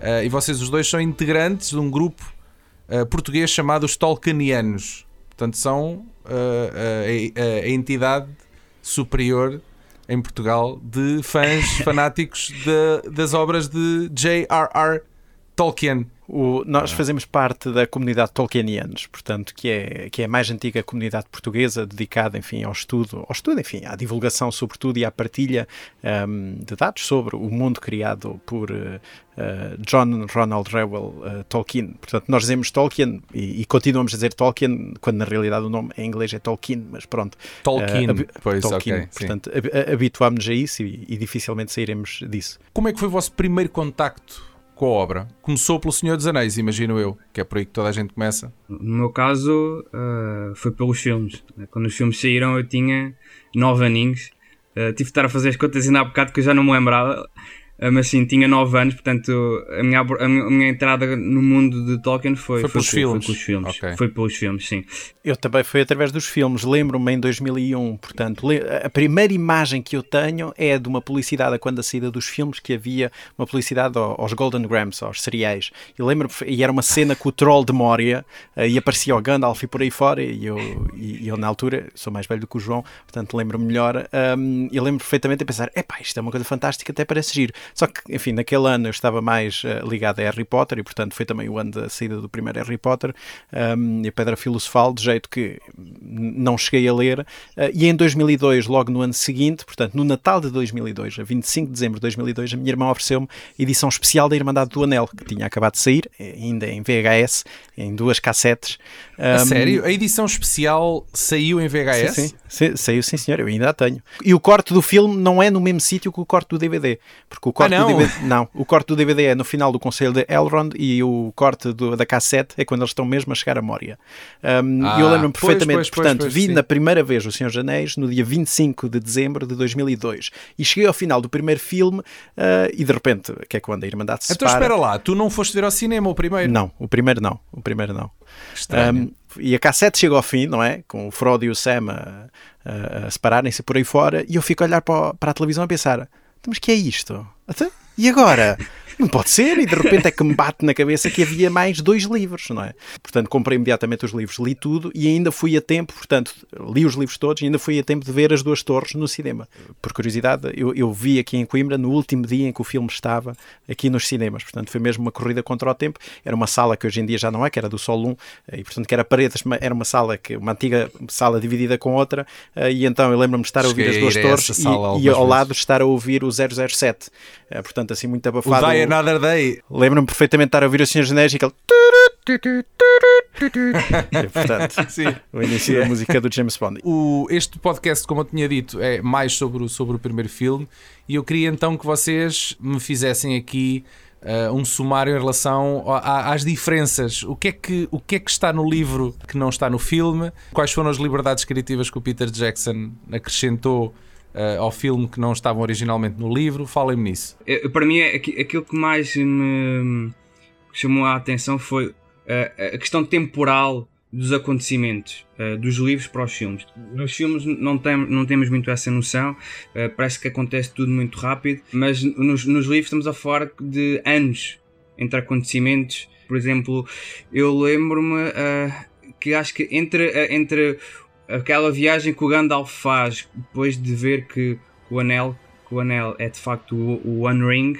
eh, e vocês os dois são integrantes de um grupo eh, português chamado os Tolkienianos. Portanto, são eh, a, a- a entidade superior em Portugal de fãs fanáticos de- das obras de J.R.R. Tolkien. O- nós fazemos parte da comunidade Tolkienianos, portanto, que é, que é a mais antiga comunidade portuguesa dedicada, enfim, ao estudo, ao estudo, enfim, à divulgação, sobretudo, e à partilha ahm, de dados sobre o mundo criado por eh, John Ronald Reuel eh, Tolkien. Portanto, nós dizemos Tolkien e, e continuamos a dizer Tolkien, quando na realidade o nome em inglês é Tolkien, mas pronto. Tolkien, habi- pois, Tolkien. ok, sim. Portanto, habituámos-nos a isso e, e dificilmente sairemos disso. Como é que foi o vosso primeiro contacto com a obra? Começou pelo Senhor dos Anéis, imagino eu, que é por aí que toda a gente começa. No meu caso, ah, foi pelos filmes. Quando os filmes saíram, eu tinha 9 aninhos. Ah, tive de estar a fazer as contas ainda há bocado que eu já não me lembrava. Ah, mas sim, tinha 9 anos, portanto, a minha, a minha, entrada no mundo de Tolkien foi, Foi pelos com- filmes. Foi pelos filmes. Ok. Foi pelos filmes, sim. Eu também foi através dos filmes, lembro-me em 2001, portanto, a primeira imagem que eu tenho é de uma publicidade, quando a saída dos filmes, que havia uma publicidade ao- aos Golden Grams, aos cereais, e lembro e era uma cena com o troll de Moria, eh, e aparecia o Gandalf e por aí fora, e eu, e, e eu na altura, sou mais velho do que o João, portanto lembro-me melhor, um, e lembro perfeitamente a pensar, epá, isto é uma coisa fantástica, até parece giro. Só que, enfim, naquele ano eu estava mais eh, ligado a Harry Potter, e portanto foi também o ano da saída do primeiro Harry Potter, um, e a Pedra Filosofal, de jeito que não cheguei a ler. Uh, e em 2002, logo no ano seguinte, portanto, no Natal de 2002, a 25 de dezembro de 2002, a minha irmã ofereceu-me edição especial da Irmandade do Anel, que tinha acabado de sair, eh, ainda em VHS, em duas cassetes. A Um, sério? A edição especial saiu em VHS? Sim, sim. Sa- Saiu sim, senhor, eu ainda a tenho. E o corte do filme não é no mesmo sítio que o corte do DVD, porque o corte Ah, não? do DVD, não, o corte do DVD é no final do Conselho de Elrond e o corte do- da cassete é quando eles estão mesmo a chegar a Moria. Um, Ah, eu lembro-me perfeitamente, pois, pois, portanto, pois, vi sim. na primeira vez o Senhor dos Anéis no dia 25 de dezembro de 2002 e cheguei ao final do primeiro filme ah, e de repente, que é quando a Irmandade se Então separa. espera lá, tu não foste ver ao cinema o primeiro? Não, o primeiro não, o primeiro não. Estranho. Um, E a cassete chega ao fim, não é? Com o Frodo e o Sam a, a, a separarem-se por aí fora, e eu fico a olhar para, para a televisão a pensar: "Então, mas que é isto? Até- E agora? Não pode ser, e de repente é que me bate na cabeça que havia mais dois livros, não é? Portanto, comprei imediatamente os livros, li tudo e ainda fui a tempo, portanto, li os livros todos e ainda fui a tempo de ver as duas torres no cinema. Por curiosidade, eu, eu vi aqui em Coimbra no último dia em que o filme estava aqui nos cinemas, portanto, foi mesmo uma corrida contra o tempo. Era uma sala que hoje em dia já não é, que era do Sol 1, e portanto, que era paredes, era uma sala, que uma antiga sala dividida com outra, eh, e então eu lembro-me de estar a ouvir Cheguei as duas torres e, e ao lado vezes. estar a ouvir o 007. Eh, Portanto, assim, muito O abafado. Die Another Day. Lembro-me perfeitamente de estar a ouvir o e aquele. E, portanto, Sim. o início da música do James Bond. O, este podcast, como eu tinha dito, é mais sobre o, sobre o primeiro filme e eu queria então que vocês me fizessem aqui ah, um sumário em relação a- a- às diferenças. O que, é que, o que é que está no livro que não está no filme? Quais foram as liberdades criativas que o Peter Jackson acrescentou ah, ao filme que não estavam originalmente no livro? Falem-me nisso. Eh, Para mim, é aqui- aquilo que mais me chamou a atenção foi eh, a questão temporal dos acontecimentos eh, dos livros para os filmes. Nos filmes não, tem, não temos muito essa noção, eh, parece que acontece tudo muito rápido, mas nos, nos livros estamos a falar de anos entre acontecimentos. Por exemplo, eu lembro-me que acho que entre, entre aquela viagem que o Gandalf faz depois de ver que o anel, que o anel é de facto o, o One Ring,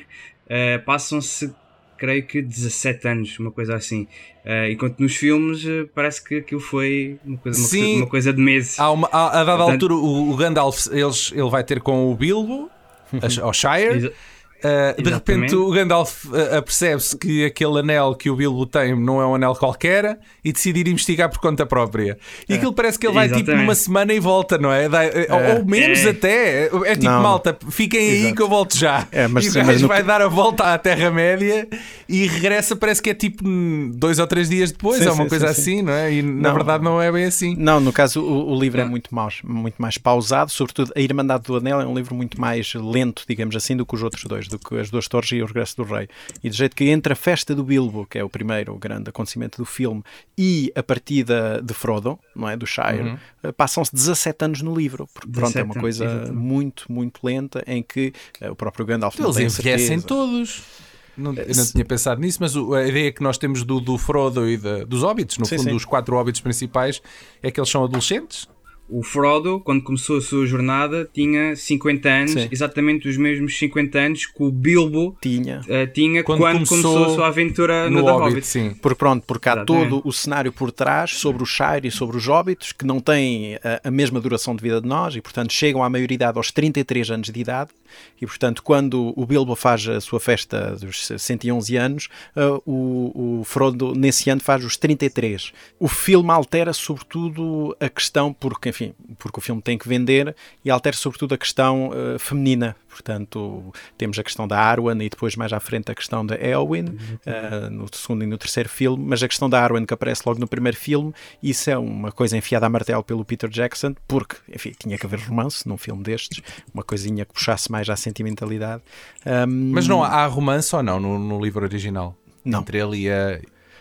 eh, passam-se creio que 17 anos, uma coisa assim. Eh, enquanto nos filmes eh, parece que aquilo foi uma coisa, Sim. uma coisa de meses. Há uma, a, a dada Portanto- altura, o, o Gandalf eles, ele vai ter com o Bilbo, ao Shire. Uh, de repente o Gandalf uh, apercebe-se que aquele anel que o Bilbo tem não é um anel qualquer e decide ir investigar por conta própria. E aquilo parece que ele vai tipo Exatamente. numa semana e volta, não é? Dá- ou, ou menos É. até. É tipo, Não. malta, fiquem aí Exato. que eu volto já. É, mas- e o mas gajo no vai dar a volta à Terra-média e regressa, parece que é tipo dois ou três dias depois, Sim, ou uma sim, coisa sim, assim, não é? E na Não. verdade não é bem assim. Não, no caso, o, o livro é muito mais, muito mais pausado, sobretudo a Irmandade do Anel é um livro muito mais lento, digamos assim, do que os outros dois, do que as duas torres e o regresso do rei. E de jeito que entre a festa do Bilbo, que é o primeiro grande acontecimento do filme, e a partida de Frodo, não é, do Shire, eh, passam-se 17 anos no livro, porque pronto, é 17 uma coisa exatamente. muito, muito lenta, em que eh, o próprio Gandalf não Eles tem envelhecem todos. Não, eu não tinha pensado nisso, mas a ideia que nós temos do, do Frodo e da- dos hobbits, no Sim, fundo, sim. dos quatro hobbits principais, é que eles são adolescentes. O Frodo, quando começou a sua jornada, tinha 50 anos, Sim. exatamente os mesmos 50 anos que o Bilbo Tinha. eh, tinha Quando quando, começou começou, a sua aventura no no The Hobbit, Hobbit. sim. Porque pronto, porque há Exatamente. todo o cenário por trás sobre o Shire e sobre os Hobbits que não têm a, a mesma duração de vida de nós e portanto chegam à maioridade aos 33 anos de idade e portanto quando o Bilbo faz a sua festa dos 111 anos ah, o, o Frodo nesse ano faz os 33. O filme altera sobretudo a questão, porque enfim, porque o filme tem que vender e altera sobretudo a questão ah, feminina. Portanto, temos a questão da Arwen e depois mais à frente a questão da Eowyn ah, no segundo e no terceiro filme, mas a questão da Arwen que aparece logo no primeiro filme, isso é uma coisa enfiada a martelo pelo Peter Jackson, porque, enfim, tinha que haver romance num filme destes, uma coisinha que puxasse mais à sentimentalidade. Ahm, Mas não há, romance ou não no, no livro original? Não. Entre ele e a.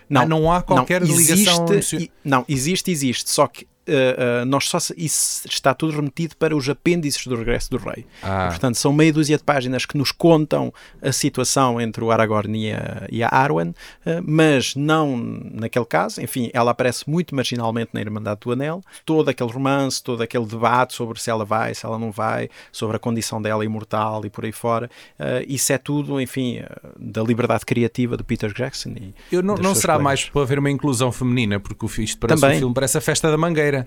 Não, Ah, não há qualquer ligação. existe, e- não, existe, existe, só que uh, uh, nós só isso está tudo remetido para os apêndices do regresso do rei. Ah. E, portanto, são meia dúzia de páginas que nos contam a situação entre o Aragorn e a, e a Arwen, uh, mas não naquele caso. Enfim, ela aparece muito marginalmente na Irmandade do Anel. Todo aquele romance, todo aquele debate sobre se ela vai, se ela não vai, sobre a condição dela imortal e por aí fora. isso é tudo, enfim, da liberdade criativa do Peter Jackson. E Eu não, não será colegas. mais para haver uma inclusão feminina, porque o isto parece Também. um filme, parece a festa da mangueira.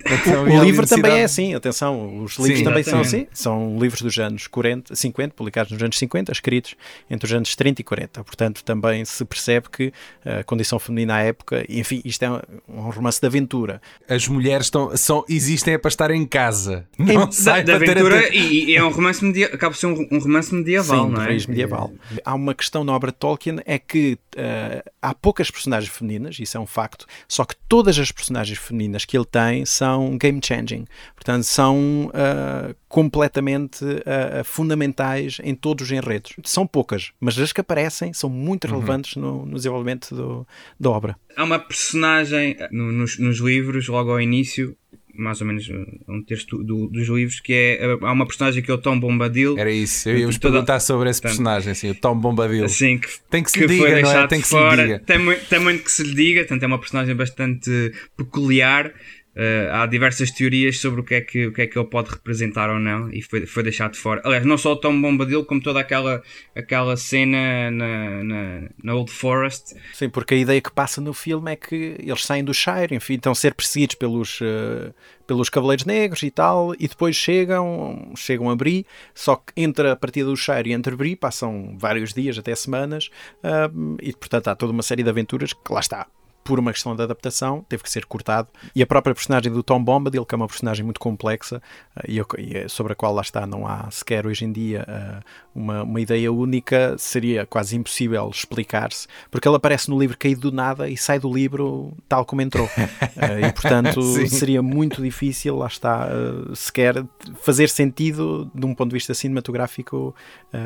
O, livro também é assim, atenção, os livros Sim. também são assim, são livros dos anos 40, 50, publicados nos anos 50, escritos entre os anos 30 e 40. Portanto, também se percebe que a condição feminina à época, enfim, isto é um romance de aventura. As mulheres estão, são, existem é para estar em casa. Não Da, sai da ter aventura até- e, e é um romance medieval, acaba por ser um, um romance medieval, Sim, não é? medieval. Há uma questão na obra de Tolkien, é que eh, há poucas personagens femininas, isso é um facto, só que todas as personagens femininas que ele tem são são game-changing. Portanto, são uh, completamente uh, fundamentais em todos os enredos. São poucas, mas as que aparecem são muito Uhum. relevantes no, no desenvolvimento do- da obra. Há uma personagem no- nos, nos livros, logo ao início, mais ou menos um texto do- dos livros, que é há uma personagem que é o Tom Bombadil. Era isso, eu ia-vos Toda- perguntar sobre esse Portanto, personagem, assim, o Tom Bombadil. Assim, que, Tem que se que lhe diga, não é? Tem que se lhe fora. diga. Tem, muito, tem muito que se lhe diga, portanto é uma personagem bastante peculiar. Uh, há diversas teorias sobre o que, é que, o que é que ele pode representar ou não e foi, foi deixado de fora. Aliás, não só o Tom Bombadil, como toda aquela, aquela cena na, na, na Old Forest. Sim, porque a ideia que passa no filme é que eles saem do Shire, enfim, estão a ser perseguidos pelos, eh, pelos Cavaleiros Negros e tal, e depois chegam, chegam a Bri, só que entre a partida do Shire e entre Bri passam vários dias, até semanas, ah, e portanto há toda uma série de aventuras que lá está. Por uma questão de adaptação, teve que ser cortado. E a própria personagem do Tom Bombadil, que é uma personagem muito complexa ah, e, e é sobre a qual lá está, não há sequer hoje em dia ah, uma, uma ideia única, seria quase impossível explicar-se, porque ele aparece no livro caído do nada e sai do livro tal como entrou. E portanto seria muito difícil, lá está, sequer fazer sentido de um ponto de vista cinematográfico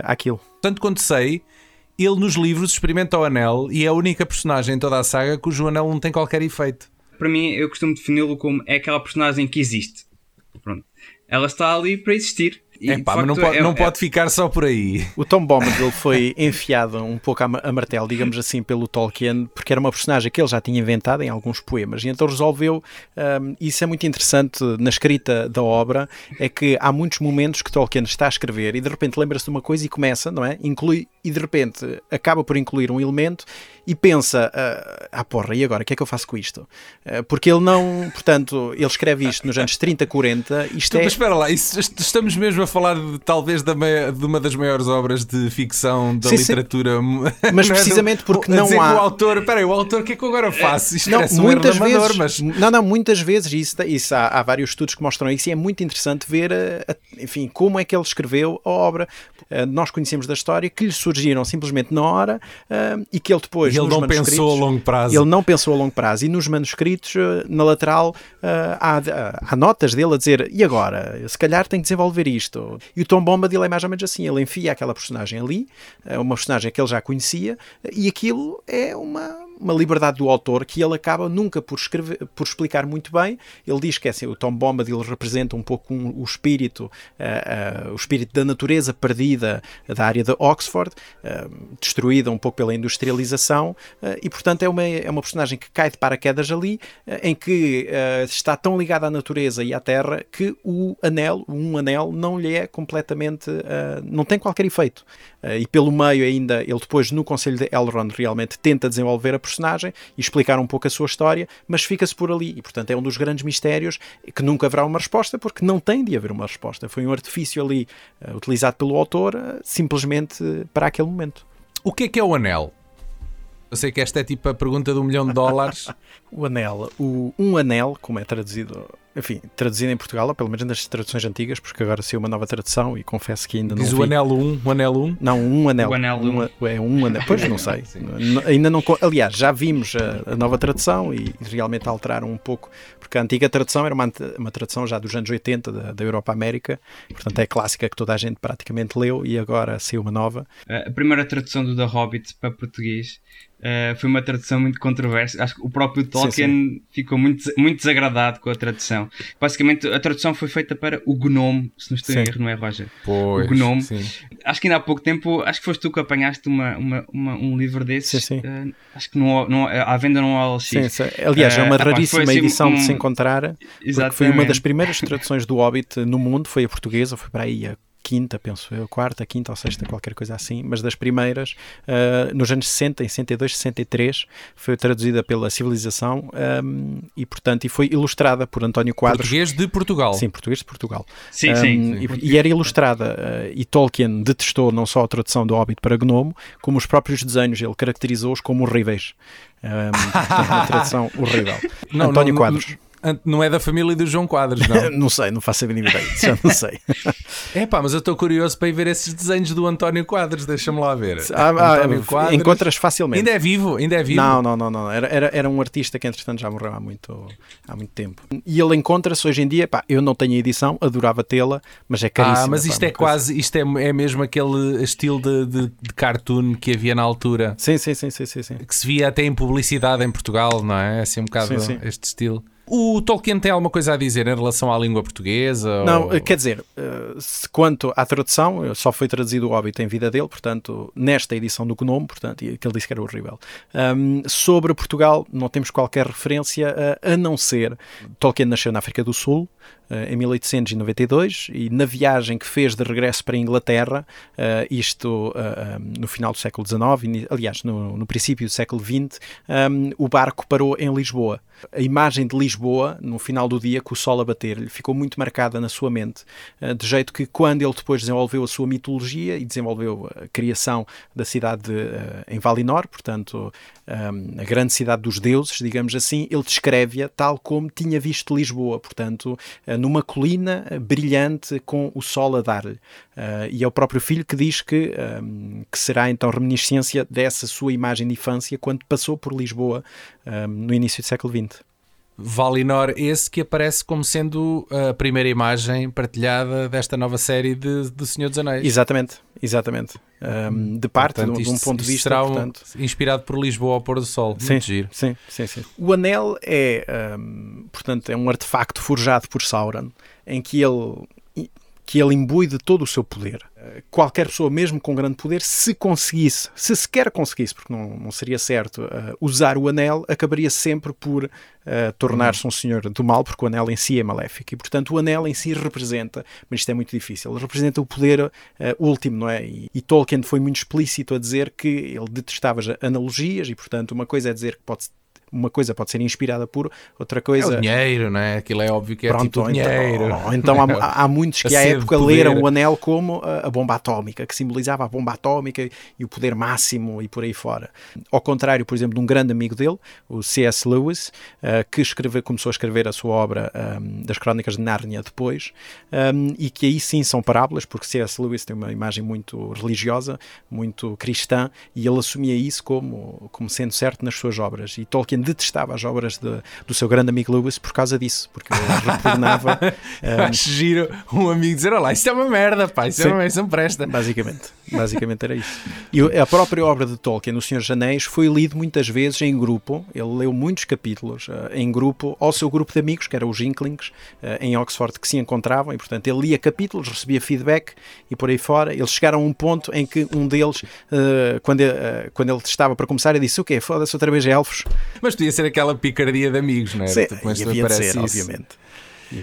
aquilo. Tanto quanto sei, ele nos livros experimenta o anel e é a única personagem em toda a saga cujo anel não tem qualquer efeito. Para mim, eu costumo defini-lo como é aquela personagem que existe. Pronto. Ela está ali para existir. E, É de pá, mas não facto, pode, é- não é- pode ficar só por aí. O Tom Bombadil foi enfiado um pouco a ma- a martelo, digamos assim, pelo Tolkien, porque era uma personagem que ele já tinha inventado em alguns poemas, e então resolveu, hum, isso é muito interessante na escrita da obra, é que há muitos momentos que Tolkien está a escrever e de repente lembra-se de uma coisa e começa, não é? Inclui, e de repente acaba por incluir um elemento e pensa, ah, ah porra, e agora, o que é que eu faço com isto? Ah, porque ele não, portanto, ele escreve isto nos anos 30, 40, isto Então, é... Mas espera lá, isso- estamos mesmo a falar de, talvez da mai- de uma das maiores obras de ficção da Sim, sim. literatura. Mas Não é? precisamente porque não há- O autor, espera aí, o autor, o que é que eu agora faço? Isto Não, um muitas amador, vezes, mas não, não, muitas vezes isso, isso há, há vários estudos que mostram isso e é muito interessante ver, eh, a- enfim, como é que ele escreveu a obra. Eh, Nós conhecemos da história que lhe surgiram simplesmente na hora eh, e que ele depois ele nos não manuscritos- pensou a longo prazo. Ele não pensou a longo prazo. E nos manuscritos eh, na lateral eh, há, há notas dele a dizer e agora? Se calhar tem que desenvolver isto. E o Tom Bombadil é mais ou menos assim. Ele enfia aquela personagem ali eh, uma personagem que ele já conhecia e aquilo é uma uma liberdade do autor que ele acaba nunca por, escrever, por explicar muito bem. Ele diz que é assim, o Tom Bombadil representa um pouco um- o espírito, eh, eh, o espírito da natureza perdida da área de Oxford, eh, destruída um pouco pela industrialização, eh, e portanto é uma, é uma personagem que cai de paraquedas ali, eh, em que eh, está tão ligada à natureza e à terra que o anel, um anel, não lhe é completamente, não tem qualquer efeito. E pelo meio ainda, ele depois no Conselho de Elrond realmente tenta desenvolver a personagem e explicar um pouco a sua história, mas fica-se por ali. E portanto é um dos grandes mistérios que nunca haverá uma resposta, porque não tem de haver uma resposta. Foi um artifício ali eh, utilizado pelo autor eh, simplesmente eh, para aquele momento. o que é que é o anel? Eu sei que esta é tipo a pergunta de um milhão de dólares. O anel, o um anel, como é traduzido, enfim, traduzido em Portugal, ou pelo menos nas traduções antigas, porque agora saiu uma nova tradução e confesso que ainda Diz não o vi. anel 1, o anel 1. Não, um anel. O anel um, um. a- é um anel. Pois não sei. Ainda não. Aliás, já vimos a, a nova tradução e realmente alteraram um pouco, porque a antiga tradução era uma, uma tradução já dos anos 80 da, da Europa América, portanto é clássica que toda a gente praticamente leu e agora saiu uma nova. A primeira tradução do The Hobbit para português eh, foi uma tradução muito controversa. Acho que o próprio Tolkien ficou muito, muito desagradado com a tradução. Basicamente, a tradução foi feita para o Gnome, se não estou em Sim. erro, não é, Roger? Pois, o Gnome. sim. Acho que ainda há pouco tempo, acho que foste tu que apanhaste uma, uma, uma- um livro desses. Sim, sim. eh, acho que não, não, à venda não há LX. Sim, sim. Aliás, é uma Eh, epá, foi raríssima assim edição de um- se encontrar, porque foi uma Exatamente. das primeiras traduções do Hobbit no mundo, foi a portuguesa, foi para aí a quinta, penso eu, quarta, quinta ou sexta, qualquer coisa assim, mas das primeiras, ah, nos anos 60, em 62, 63, foi traduzida pela Civilização ahm, e, portanto, e foi ilustrada por António Quadros. Português de Portugal. Sim, português de Portugal. Sim, Um, sim. E, e era ilustrada. uh, e Tolkien detestou não só a tradução do Hobbit para Gnomo, como os próprios desenhos. Ele caracterizou-os como horríveis. Um, portanto, uma tradução horrível. Não, António não, Quadros. Ant- Não é da família do João Quadros, não. não sei, não faço a mínima ideia, já não sei. é pá, mas eu estou curioso para ir ver esses desenhos do António Quadros, deixa-me lá ver. Ah, ah, António Quadros. encontras facilmente. Ainda é vivo, ainda é vivo. Não, não, não, não. Era, era, era um artista que entretanto já morreu há muito, há muito tempo. E ele encontra-se hoje em dia, pá, eu não tenho a edição, adorava tê-la, mas é caríssimo. Ah, mas pá, isto uma é coisa- quase, isto é, é mesmo aquele estilo de, de, de cartoon que havia na altura, Sim, sim, sim, sim, sim, sim. que se via até em publicidade em Portugal, não é? Assim um bocado Sim, sim. este estilo. O Tolkien tem alguma coisa a dizer em relação à língua portuguesa? Não, ou- eh, quer dizer, eh, quanto à tradução, só foi traduzido o Hobbit em vida dele, portanto, nesta edição do Gnome, portanto, que ele disse que era horrível. Ahm, sobre Portugal, não temos qualquer referência, eh, a não ser Tolkien nasceu na África do Sul, em 1892, e na viagem que fez de regresso para a Inglaterra, eh, isto eh, ahm, no final do século XIX, aliás, no, no princípio do século XX, ahm, o barco parou em Lisboa. A imagem de Lisboa, no final do dia, com o sol a bater-lhe, ficou muito marcada na sua mente, eh, de jeito que quando ele depois desenvolveu a sua mitologia e desenvolveu a criação da cidade de, eh, em Valinor, portanto, ahm, a grande cidade dos deuses, digamos assim, ele descreve-a tal como tinha visto Lisboa, portanto, eh, numa colina eh, brilhante com o sol a dar-lhe. Eh, e é o próprio filho que diz que, ahm, que será então reminiscência dessa sua imagem de infância quando passou por Lisboa ahm, no início do século XX. Valinor, esse que aparece como sendo a primeira imagem partilhada desta nova série de, do Senhor dos Anéis. Exatamente, exatamente. Um, de parte, Portanto, de, um- de um ponto de vista, será um- portanto. inspirado por Lisboa ao pôr do sol. Sim, sim, sim, sim. O anel é, um, portanto, é um artefacto forjado por Sauron, em que ele que ele imbui de todo o seu poder. Uh, Qualquer pessoa, mesmo com grande poder, se conseguisse, se sequer conseguisse, porque não, não seria certo, uh, usar o anel, acabaria sempre por uh, tornar-se um senhor do mal, porque o anel em si é maléfico. E, portanto, o anel em si representa, mas isto é muito difícil, representa o poder uh, último, não é? E, e Tolkien foi muito explícito a dizer que ele detestava as analogias e, portanto, uma coisa é dizer que pode uma coisa pode ser inspirada por outra É coisa o dinheiro, não é? Aquilo é óbvio que é Pronto, tipo ou dinheiro. Então, ou então há, há muitos que A à época leram o anel como a, a bomba atómica, que simbolizava a bomba atómica e o poder máximo e por aí fora. Ao contrário, por exemplo, de um grande amigo dele, o C.S. Lewis, eh, que escreve, começou a escrever a sua obra ehm, das Crónicas de Nárnia depois, ehm, e que aí sim são parábolas, porque C.S. Lewis tem uma imagem muito religiosa, muito cristã, e ele assumia isso como, como sendo certo nas suas obras. E Tolkien detestava as obras de- do seu grande amigo Lewis por causa disso, porque ele repugnava. ehm, Acho giro um amigo dizer: Olá, isto é uma merda, pá, isto é Sim. uma merda, isso não presta. Basicamente, basicamente era isso. E a própria obra de Tolkien, O Senhor dos Anéis, foi lido muitas vezes em grupo. Ele leu muitos capítulos eh, em grupo ao seu grupo de amigos, que eram os Inklings, eh, em Oxford, que se encontravam. E, portanto, ele lia capítulos, recebia feedback e por aí fora. Eles chegaram a um ponto em que um deles, eh, quando, eh, quando ele estava para começar, ele disse: O quê? Foda-se outra vez elfos? Mas podia ser aquela picardia de amigos, não é? Sim, Tipo, mas havia de ser, obviamente.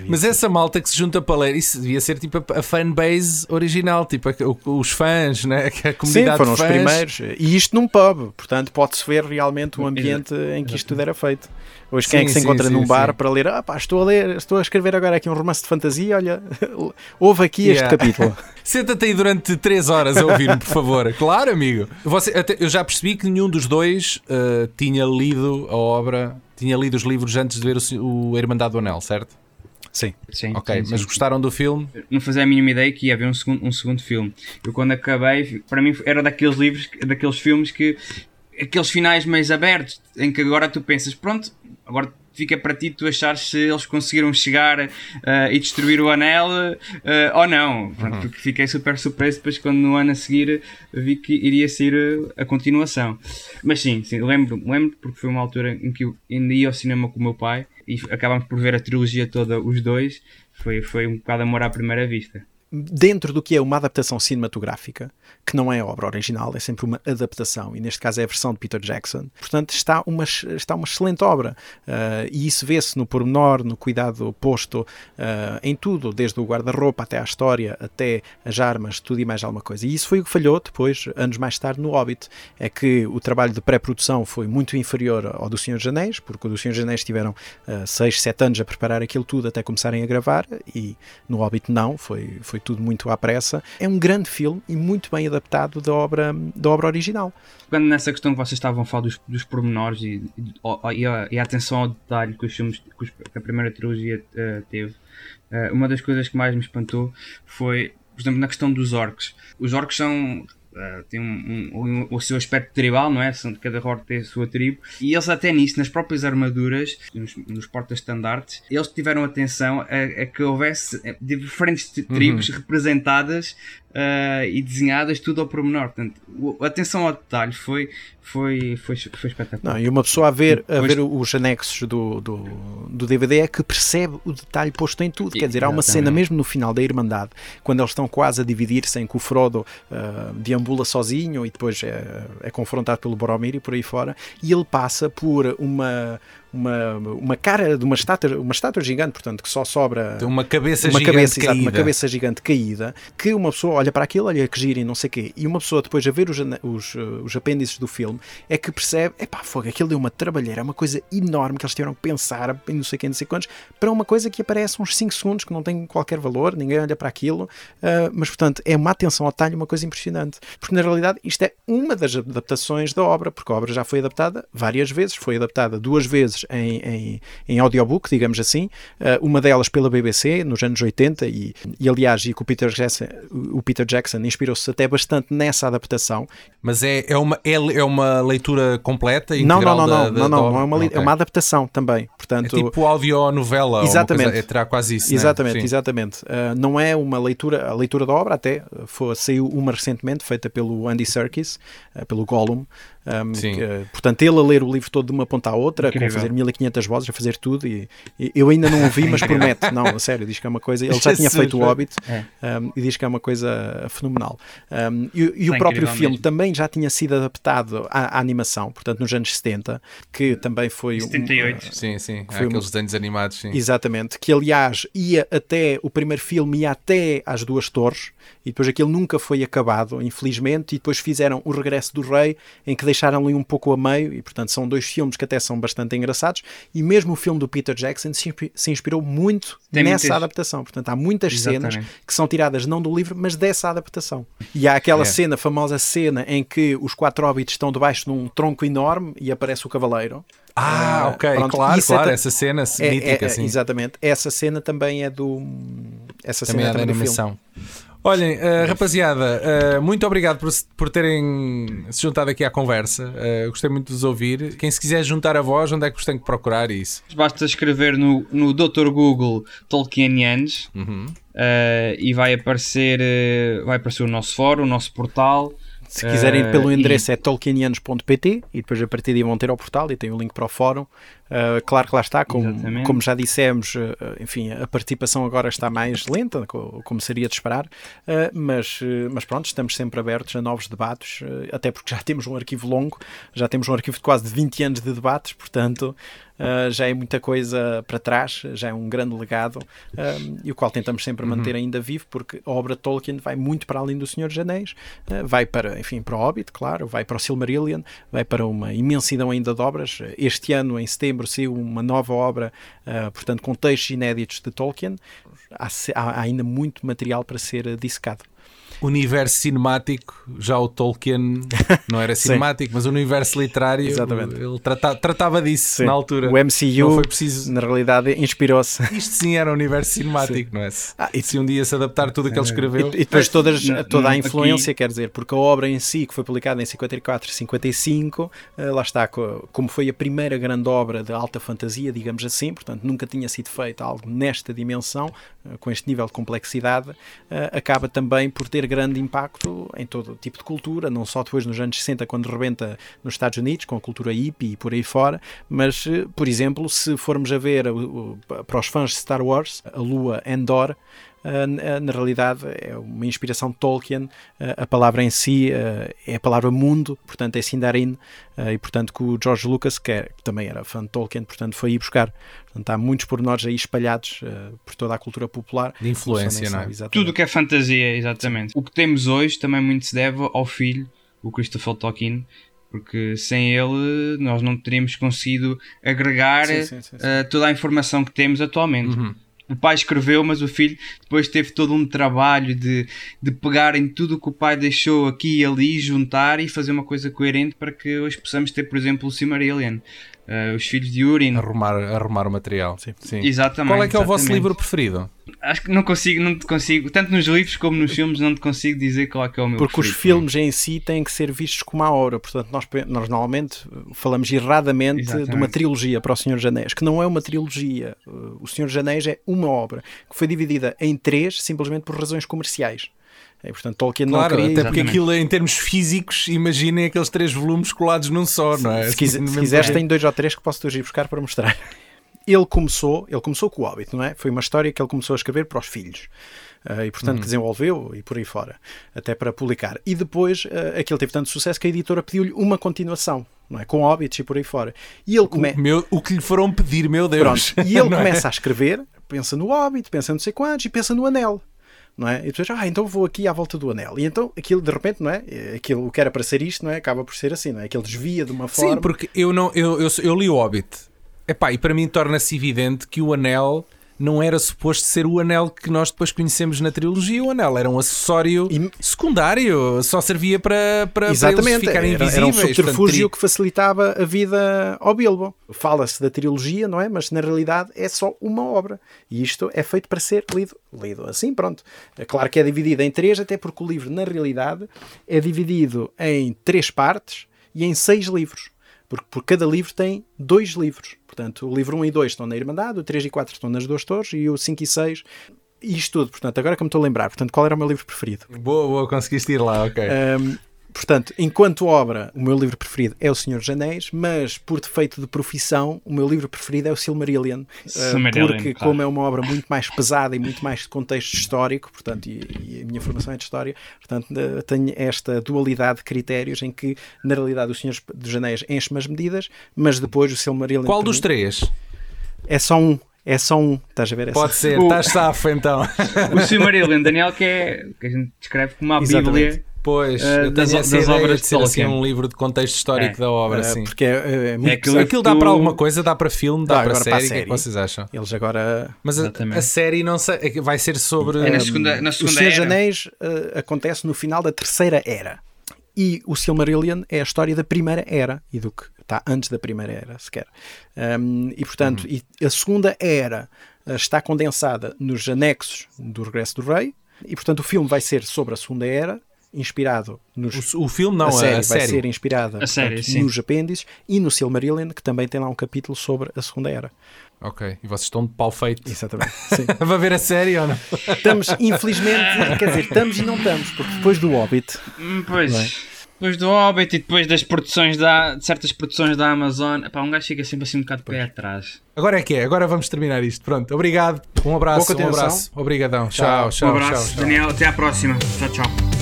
Mas essa malta que se junta para ler, isso devia ser tipo a, a fanbase original, tipo a- os fãs, né? A Sim, comunidade foram de os primeiros. E isto num pub, portanto, pode-se ver realmente o ambiente em que isto tudo era feito. Hoje, quem é Sim, que se sim, encontra sim, num bar sim. para ler? Ah, pá, estou a ler, estou a escrever agora aqui um romance de fantasia. Olha, houve aqui este Yeah. capítulo. Senta-te aí durante 3 horas a ouvir-me, por favor. Claro, amigo. Você, até- eu já percebi que nenhum dos dois uh, tinha lido a obra, tinha lido os livros antes de ver o, o Irmandade do Anel, certo? Sim. Sim, Ok, sim, mas sim. gostaram do filme? não fazia a mínima ideia que ia haver um segundo, um segundo filme. Eu quando acabei, para mim era daqueles livros, daqueles filmes que aqueles finais mais abertos, em que agora tu pensas, pronto, agora fica para ti tu achares se eles conseguiram chegar eh, e destruir o anel eh, ou não. Pronto, porque fiquei super surpreso depois quando no ano a seguir vi que iria ser eh, a continuação. Mas sim, sim lembro, lembro porque foi uma altura em que eu ainda ia ao cinema com o meu pai e acabámos por ver a trilogia toda os dois. Foi, foi um bocado amor à primeira vista. Dentro do que é uma adaptação cinematográfica, que não é a obra original, é sempre uma adaptação, e neste caso é a versão de Peter Jackson, portanto está uma, está uma excelente obra. Uh, e isso vê-se no pormenor, no cuidado posto uh, em tudo, desde o guarda-roupa até à história, até as armas, tudo e mais alguma coisa. E isso foi o que falhou depois, anos mais tarde, no Hobbit. É que o trabalho de pré-produção foi muito inferior ao do Senhor dos Anéis, porque o do Senhor dos Anéis tiveram 6, uh, 7 anos a preparar aquilo tudo até começarem a gravar, e no Hobbit não, foi, foi tudo muito à pressa. É um grande filme e muito bem adaptado da obra, da obra original. Pegando nessa questão que vocês estavam a falar dos, dos pormenores e, e, a, e a atenção ao detalhe que os filmes que, a primeira trilogia uh, teve, uh, uma das coisas que mais me espantou foi, por exemplo, na questão dos orcs. Os orcs são Uh, tem um, um, o seu aspecto tribal, não é? Cada orc tem a sua tribo. E eles, até nisso, nas próprias armaduras, nos, nos portas-estandartes, eles tiveram atenção a, a, que houvesse diferentes tribos uhum. representadas uh, e desenhadas tudo ao pormenor. Portanto, a atenção ao detalhe foi, foi, foi, foi espetacular. Não, e uma pessoa a ver, a ver os anexos do, do, do, DVD é que percebe o detalhe posto em tudo. Quer dizer, há uma cena mesmo no final da Irmandade, quando eles estão quase a dividir-se em que o Frodo uh, deambula sozinho e depois é, é confrontado pelo Boromir e por aí fora, e ele passa por uma uma, uma cara de uma estátua, uma estátua gigante, portanto, que só sobra uma cabeça uma gigante cabeça. Exato, uma cabeça gigante caída, que uma pessoa olha para aquilo, olha que gira e não sei o quê, e uma pessoa depois a ver os, os, os apêndices do filme é que percebe, epá, fogo, aquilo deu uma trabalheira, é uma coisa enorme que eles tiveram que pensar em não sei quem, não sei quantos, para uma coisa que aparece uns 5 segundos, que não tem qualquer valor, ninguém olha para aquilo, uh, mas portanto é uma atenção ao detalhe, uma coisa impressionante, porque na realidade isto é uma das adaptações da obra, porque a obra já foi adaptada várias vezes, foi adaptada duas vezes em, em em audiobook, digamos assim, uh, uma delas pela BBC nos anos 80 e, e aliás, e que o Peter Jackson, o Peter Jackson inspirou-se até bastante nessa adaptação. Mas é, é, uma, é, é uma leitura completa? Não, não, não, da, não, não, não, não, é uma, okay. é uma adaptação também. Portanto, é tipo audionovela, exatamente, coisa, é, terá quase isso. Exatamente, né? exatamente. Uh, não é uma leitura, a leitura da obra até foi, saiu uma recentemente, feita pelo Andy Serkis, uh, pelo Gollum, um, que, portanto, ele a ler o livro todo de uma ponta à outra, Incrível. com fazer 1500 vozes, a fazer tudo, e, e eu ainda não o vi, mas promete, não, a sério, diz que é uma coisa. Ele já tinha feito o Hobbit é. um, e diz que é uma coisa fenomenal. Um, e, e o próprio filme mesmo. também já tinha sido adaptado à, à, animação, portanto, nos anos 70, que também foi. 78. Um, uh, sim, sim, foi aqueles desenhos animados, sim. Exatamente, que aliás ia até o primeiro filme, ia até às duas torres, e depois aquilo nunca foi acabado, infelizmente, e depois fizeram o Regresso do Rei, em que deixaram ali um pouco a meio, e portanto são dois filmes que até são bastante engraçados, e mesmo o filme do Peter Jackson se inspirou muito Tem nessa muitas... adaptação. Portanto, há muitas Exatamente. cenas que são tiradas não do livro, mas dessa adaptação. E há aquela é. cena, famosa cena, em que os quatro hobbits estão debaixo de um tronco enorme e aparece o cavaleiro. Ah, ok, pronto, claro, claro, é essa cena é, mítica, é, sim. Exatamente, essa cena também é do... Essa também cena é da animação. Olhem, uh, rapaziada, uh, muito obrigado por, por terem se juntado aqui à conversa. Uh, gostei muito de vos ouvir. Quem se quiser juntar a voz, onde é que vos tem que procurar isso? Basta escrever no, no Dr. Google Tolkienianos uhum. e vai aparecer, vai aparecer o nosso fórum, o nosso portal. Se quiserem pelo endereço e... é tolkienianos.pt e depois a partir daí vão ter ao portal e tem o link para o fórum. Uh, claro que lá está, como, como já dissemos, uh, enfim, a participação agora está mais lenta, como seria de esperar, uh, mas, mas pronto, estamos sempre abertos a novos debates, até porque já temos um arquivo longo, já temos um arquivo de quase 20 anos de debates, portanto, já é muita coisa para trás, já é um grande legado e o qual tentamos sempre uhum. manter ainda vivo, porque a obra de Tolkien vai muito para além do Senhor dos Anéis, vai para, enfim, para o Hobbit, claro, vai para o Silmarillion, vai para uma imensidão ainda de obras. Este ano, em setembro, saiu uma nova obra, portanto, com textos inéditos de Tolkien. Há, há ainda muito material para ser dissecado universo cinemático, já o Tolkien não era cinemático, mas o universo literário, Exatamente. ele trata, tratava disso sim. na altura. O MCU, não foi preciso... na realidade, inspirou-se. Isto sim era um universo cinemático, sim. não é? Ah, e se um dia se adaptar tudo o que ele escreveu. E, e depois todas, toda a influência, aqui... quer dizer, porque a obra em si, que foi publicada em 54 e 55, eh, lá está, como foi a primeira grande obra de alta fantasia, digamos assim, portanto nunca tinha sido feito algo nesta dimensão, eh, com este nível de complexidade, eh, acaba também por ter grande impacto em todo tipo de cultura, não só depois nos anos 60, quando rebenta nos Estados Unidos, com a cultura hippie e por aí fora, mas, eh, por exemplo, se formos a ver para os fãs de Star Wars, a lua Endor, na realidade é uma inspiração de Tolkien, a palavra em si é a palavra mundo, portanto é Sindarin, e portanto que o George Lucas, que, é, também era fã de Tolkien, portanto foi ir buscar. Portanto, há muitos pormenores aí espalhados por toda a cultura popular. De influência, não é? Tudo que é fantasia, exatamente. O que temos hoje também muito se deve ao filho, o Christopher Tolkien, porque sem ele nós não teríamos conseguido agregar sim, sim, sim, uh, toda a informação que temos atualmente. Uhum. O pai escreveu, mas o filho depois teve todo um trabalho de, de pegar em tudo o que o pai deixou aqui e ali, juntar e fazer uma coisa coerente para que hoje possamos ter, por exemplo, o Silmarillion. Uh, os filhos de Urin. Arrumar, arrumar o material. Sim. Sim. Exatamente. Qual é que é o exatamente. vosso livro preferido? Acho que não consigo, não te consigo, tanto nos livros como nos filmes, não te consigo dizer qual é que é o meu Porque os preferido. filmes em si têm que ser vistos como uma obra, portanto, nós, nós normalmente falamos erradamente Exatamente. de uma trilogia para o Senhor dos Anéis, que não é uma trilogia. Uh, O Senhor dos Anéis é uma obra que foi dividida em três simplesmente por razões comerciais. E, portanto, Tolkien não Claro, queria. até porque Exatamente. aquilo em termos físicos, imaginem aqueles três volumes colados num só, não é? Se, se mesmo quiseres, tem dois ou três que posso te ir buscar para mostrar. Ele começou, ele começou com o Hobbit, não é? Foi uma história que ele começou a escrever para os filhos. Ah, e portanto desenvolveu e por aí fora, até para publicar. E depois ah, aquilo teve tanto sucesso que a editora pediu-lhe uma continuação, não é? Com Hobbits e por aí fora. E ele come... O, meu, o que lhe foram pedir, meu Deus. Pronto. E ele Não é? começa a escrever, pensa no Hobbit, pensa não sei quantos e pensa no Anel. Não é? E depois, ah, então vou aqui à volta do anel. E então aquilo, de repente, não é? Aquilo que era para ser isto, não é? Acaba por ser assim, não é? Aquilo desvia de uma forma. Sim, porque eu, não, eu, eu, eu li o Hobbit. Epá, e para mim torna-se evidente que o anel não era suposto ser o anel que nós depois conhecemos na trilogia. O anel era um acessório E- secundário, só servia para, para, para Exatamente, ficarem era, invisíveis. era um Portanto, subterfúgio teria- que facilitava a vida ao Bilbo. Fala-se da trilogia, não é? Mas na realidade é só uma obra. E isto é feito para ser lido. Lido assim, pronto. É claro que é dividido em três, até porque o livro, na realidade, é dividido em três partes e em seis livros. Porque por cada livro tem dois livros. Portanto, o livro 1 e 2 estão na Irmandade, o 3 e 4 estão nas Duas Torres e o 5 e 6 e isto tudo. Portanto, agora que me estou a lembrar, portanto, qual era o meu livro preferido? Boa, boa, conseguiste ir lá, ok. Um, portanto, enquanto obra, o meu livro preferido é O Senhor dos Anéis, mas por defeito de profissão, o meu livro preferido é o Silmarillion. Uh, Silmarillion, porque, claro. como é uma obra muito mais pesada e muito mais de contexto histórico, portanto, e, e a minha formação é de história, portanto, uh, tenho esta dualidade de critérios em que, na realidade, o Senhor dos Anéis enche-me as medidas, mas depois o Silmarillion. Qual dos mim, três? É só um. É só um. Estás a ver? É só- Pode ser, O- estás safo então. O Silmarillion, Daniel, que é que a gente descreve como a Exatamente. Bíblia. Pois, Eh, eu das- das ideia obras de de ser assim um livro de contexto histórico É. da obra, Uh, sim. porque é, é muito aquilo- pesado. Aquilo dá para alguma coisa, dá para filme, dá, Dá para, série. para a O que é série. vocês acham? Eles agora Mas a, a série não sei, é vai ser sobre. É na segunda, na O segunda era. Anéis uh, acontece no final da terceira era. E o Silmarillion é a história da primeira era e do que está antes da primeira era, sequer. Um, e portanto, e a segunda era uh, está condensada nos anexos do Regresso do Rei. E portanto, o filme vai ser sobre a segunda era, inspirado nos. O, o filme não, a a, série a vai série. ser inspirada A série, portanto, sim. nos apêndices e no Silmarillion, que também tem lá um capítulo sobre a segunda era. Ok, e vocês estão de pau feito. Exatamente. Sim. Vai ver a série ou não? Estamos, infelizmente, quer dizer, estamos e não estamos, porque depois do Hobbit Hum, Pois, é? depois do Hobbit e depois das produções da, de certas produções da Amazon, epá, um gajo fica sempre assim um bocado de pé atrás. Agora é que é, agora vamos terminar isto. Pronto, obrigado. Um abraço, um abraço. Obrigadão. Tchau, tchau, um abraço, tchau, tchau. Daniel, até à próxima. Tchau, tchau.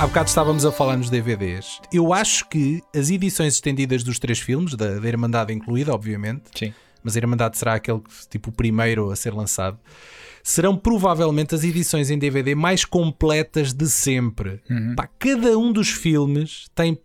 Há bocado estávamos a falar nos DVDs. Eu acho que as edições estendidas dos três filmes, da, da Irmandade incluída, obviamente, Sim. mas a Irmandade será aquele tipo o primeiro a ser lançado, serão provavelmente as edições em DVD mais completas de sempre. Pá, cada um dos filmes tem,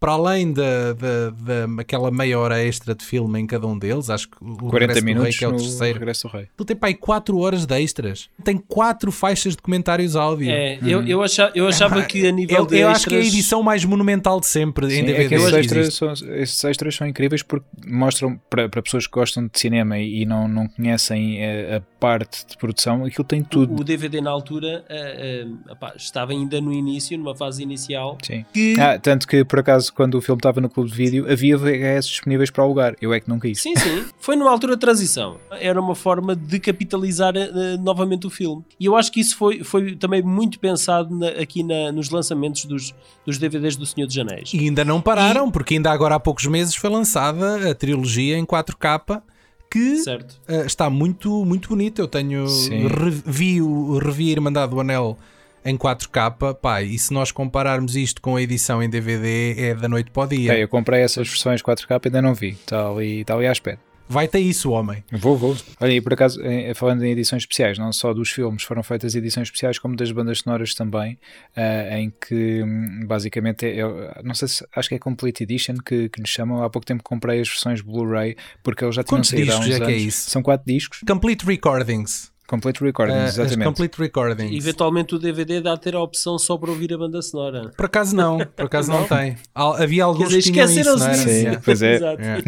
para além da, da, da- aquela meia hora extra de filme em cada um deles, acho que o 40 Regresso do Rei, minutos que é o terceiro, Regresso Rei. ele tem pá, aí 4 horas de extras. Tem quatro faixas de comentários áudio. É, eu, eu, achava, eu achava que a nível Eu, de eu acho que é a extras- edição mais monumental de sempre em Sim, DVD. é que esses extras, são, esses extras são incríveis porque mostram para, para pessoas que gostam de cinema e, e não, não conhecem a, a parte de produção, aquilo tem tudo. O DVD na altura eh, epá, estava ainda no início, numa fase inicial. Sim. Que, Ah, tanto que por acaso quando o filme estava no clube de vídeo havia VHS disponíveis para alugar. Eu é que nunca isso. Sim, sim. Foi numa altura de transição. Era uma forma de capitalizar eh, novamente o filme. E eu acho que isso foi, foi também muito pensado na- aqui na- nos lançamentos dos, dos DVDs do Senhor dos Anéis. E ainda não pararam, porque ainda agora há poucos meses foi lançada a trilogia em 4K que Certo. eh, está muito, muito bonita. Eu tenho revi, o- revi a Irmandade do Anel em 4K, pá, e se nós compararmos isto com a edição em DVD é da noite para o dia. Ok, eu comprei essas versões 4K e ainda não vi. Está ali, está ali à espera. Vai ter isso, homem. Vou, vou. Olha, e por acaso, falando em edições especiais, não só dos filmes foram feitas edições especiais, como das bandas sonoras também, uh, em que hum, basicamente, é, é, não sei se, acho que é Complete Edition que, que nos chamam. Há pouco tempo comprei as versões Blu-ray, porque eles já tinham Quantos saído há uns discos é anos. que é isso? São quatro discos. Complete Recordings. Complete Recordings, Uh, as exatamente. complete Recordings. Eventualmente o DVD dá a ter a opção só para ouvir a banda sonora. Por acaso não, por acaso não, tem. Hal- Havia alguns dizer, que tinham isso, esqueceram-se não era? disso. Sim, Yeah. pois é. Exato. Yeah.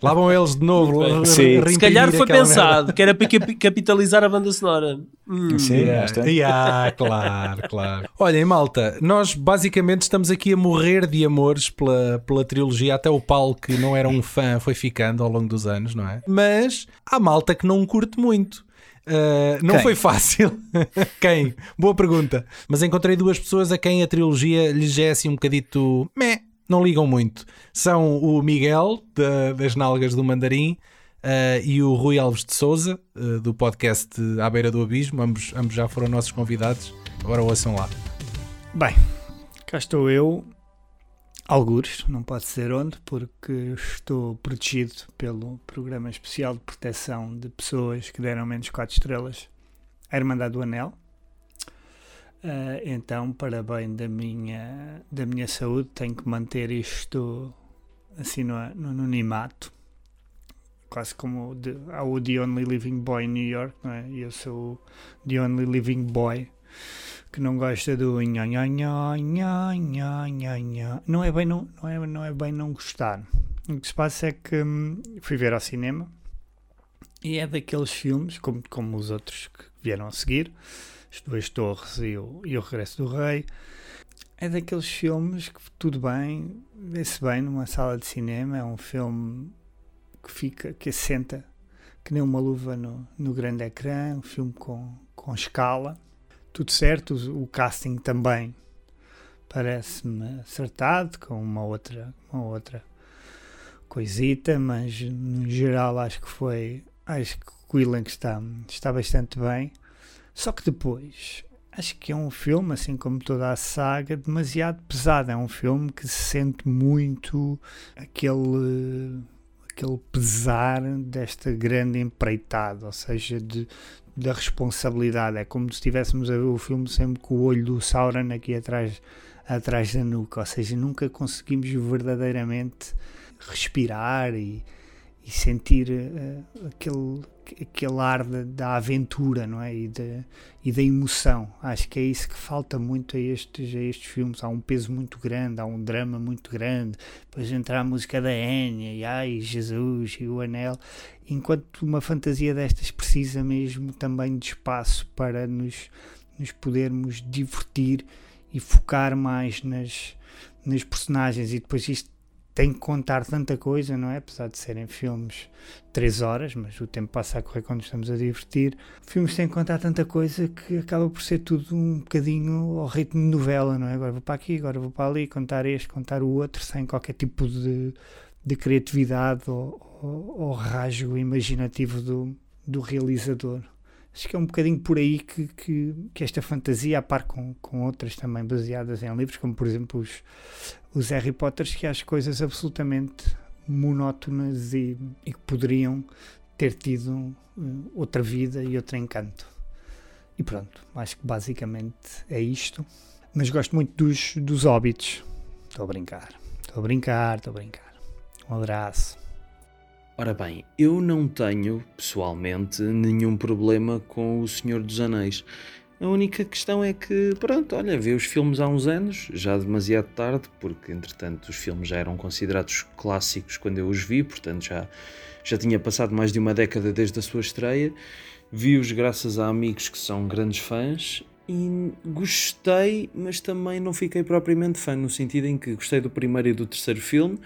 Lá vão eles de novo. Se calhar foi pensado merda. que era para capi- capitalizar a banda sonora. Hum. Sim, Yeah. bastante. Yeah, claro, claro. Olhem, malta, nós basicamente estamos aqui a morrer de amores pela, pela trilogia. Até o Paulo, que não era um fã, foi ficando ao longo dos anos, não é? Mas há malta que não curte muito. Uh, não Quem? foi fácil. quem? Boa pergunta. Mas encontrei duas pessoas a quem a trilogia lhes é assim um bocadito. Meh, não ligam muito. São o Miguel, da- das Nalgas do Mandarim, uh, e o Rui Alves de Souza, uh, do podcast À Beira do Abismo. Ambos, ambos já foram nossos convidados. Agora ouçam lá. Bem, cá estou eu, algures, não pode ser onde, porque estou protegido pelo Programa Especial de Proteção de Pessoas que deram menos 4 estrelas à Irmandade do Anel. Ah, então, para bem da minha, da minha saúde, tenho que manter isto assim no, no anonimato. Quase como de, o The Only Living Boy em New York, não é? E eu sou o The Only Living Boy que não gosta do nha, nha, nha, nha, nha, nha, nha. não é bem não, não é não é bem não gostar o que se passa é que hum, fui ver ao cinema e é daqueles filmes como, como os outros que vieram a seguir as duas torres e o, e o regresso do rei é daqueles filmes que tudo bem vê-se bem numa sala de cinema é um filme que fica que assenta que nem uma luva no, no grande ecrã um filme com, com escala tudo certo, o casting também parece-me acertado, com uma outra, uma outra coisita, mas no geral acho que foi, acho que o elenco está, está bastante bem. Só que depois, acho que é um filme, assim como toda a saga, demasiado pesado. É um filme que se sente muito aquele, aquele pesar desta grande empreitada, ou seja, de, da responsabilidade. É como se estivéssemos a ver o filme sempre com o olho do Sauron aqui atrás, atrás da nuca, ou seja, nunca conseguimos verdadeiramente respirar e, e sentir uh, aquele, aquele ar da, da aventura não é? e, da, e da emoção. Acho que é isso que falta muito a estes, a estes filmes. Há um peso muito grande, há um drama muito grande. Depois entra a música da Enya e ai Jesus e o Anel enquanto uma fantasia destas precisa mesmo também de espaço para nos, nos podermos divertir e focar mais nas, nas personagens e depois isto tem que contar tanta coisa, não é? Apesar de serem filmes 3 horas, mas o tempo passa a correr quando estamos a divertir. Filmes têm que contar tanta coisa que acaba por ser tudo um bocadinho ao ritmo de novela, não é? Agora vou para aqui, agora vou para ali, contar este, contar o outro, sem qualquer tipo de, de criatividade ou, ou, ou rasgo imaginativo do, do realizador. Acho que é um bocadinho por aí que, que, que esta fantasia, a par com, com outras também baseadas em livros, como por exemplo os, os Harry Potters, que acho coisas absolutamente monótonas e, e que poderiam ter tido uh, outra vida e outro encanto. E pronto, acho que basicamente é isto. Mas gosto muito dos, dos Hobbits. Estou a brincar, estou a brincar, estou a brincar. Um abraço. Ora bem, eu não tenho, pessoalmente, nenhum problema com O Senhor dos Anéis. A única questão é que, pronto, olha, vi os filmes há uns anos, já demasiado tarde, porque entretanto os filmes já eram considerados clássicos quando eu os vi, portanto já, já tinha passado mais de uma década desde a sua estreia. Vi-os graças a amigos que são grandes fãs e gostei, mas também não fiquei propriamente fã, no sentido em que gostei do primeiro e do terceiro filme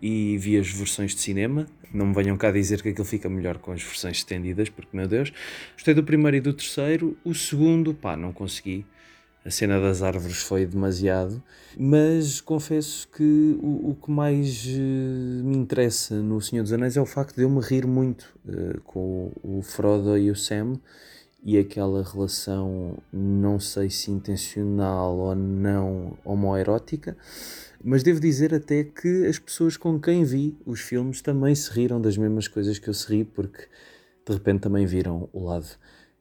e vi as versões de cinema. Não me venham cá dizer que aquilo fica melhor com as versões estendidas, porque, meu Deus, gostei do primeiro e do terceiro. O segundo, pá, não consegui. A cena das árvores foi demasiado, mas confesso que o, o que mais uh, me interessa no Senhor dos Anéis é o facto de eu me rir muito uh, com o Frodo e o Sam e aquela relação, não sei se intencional ou não homoerótica, mas devo dizer até que as pessoas com quem vi os filmes também se riram das mesmas coisas que eu se ri, porque de repente também viram o lado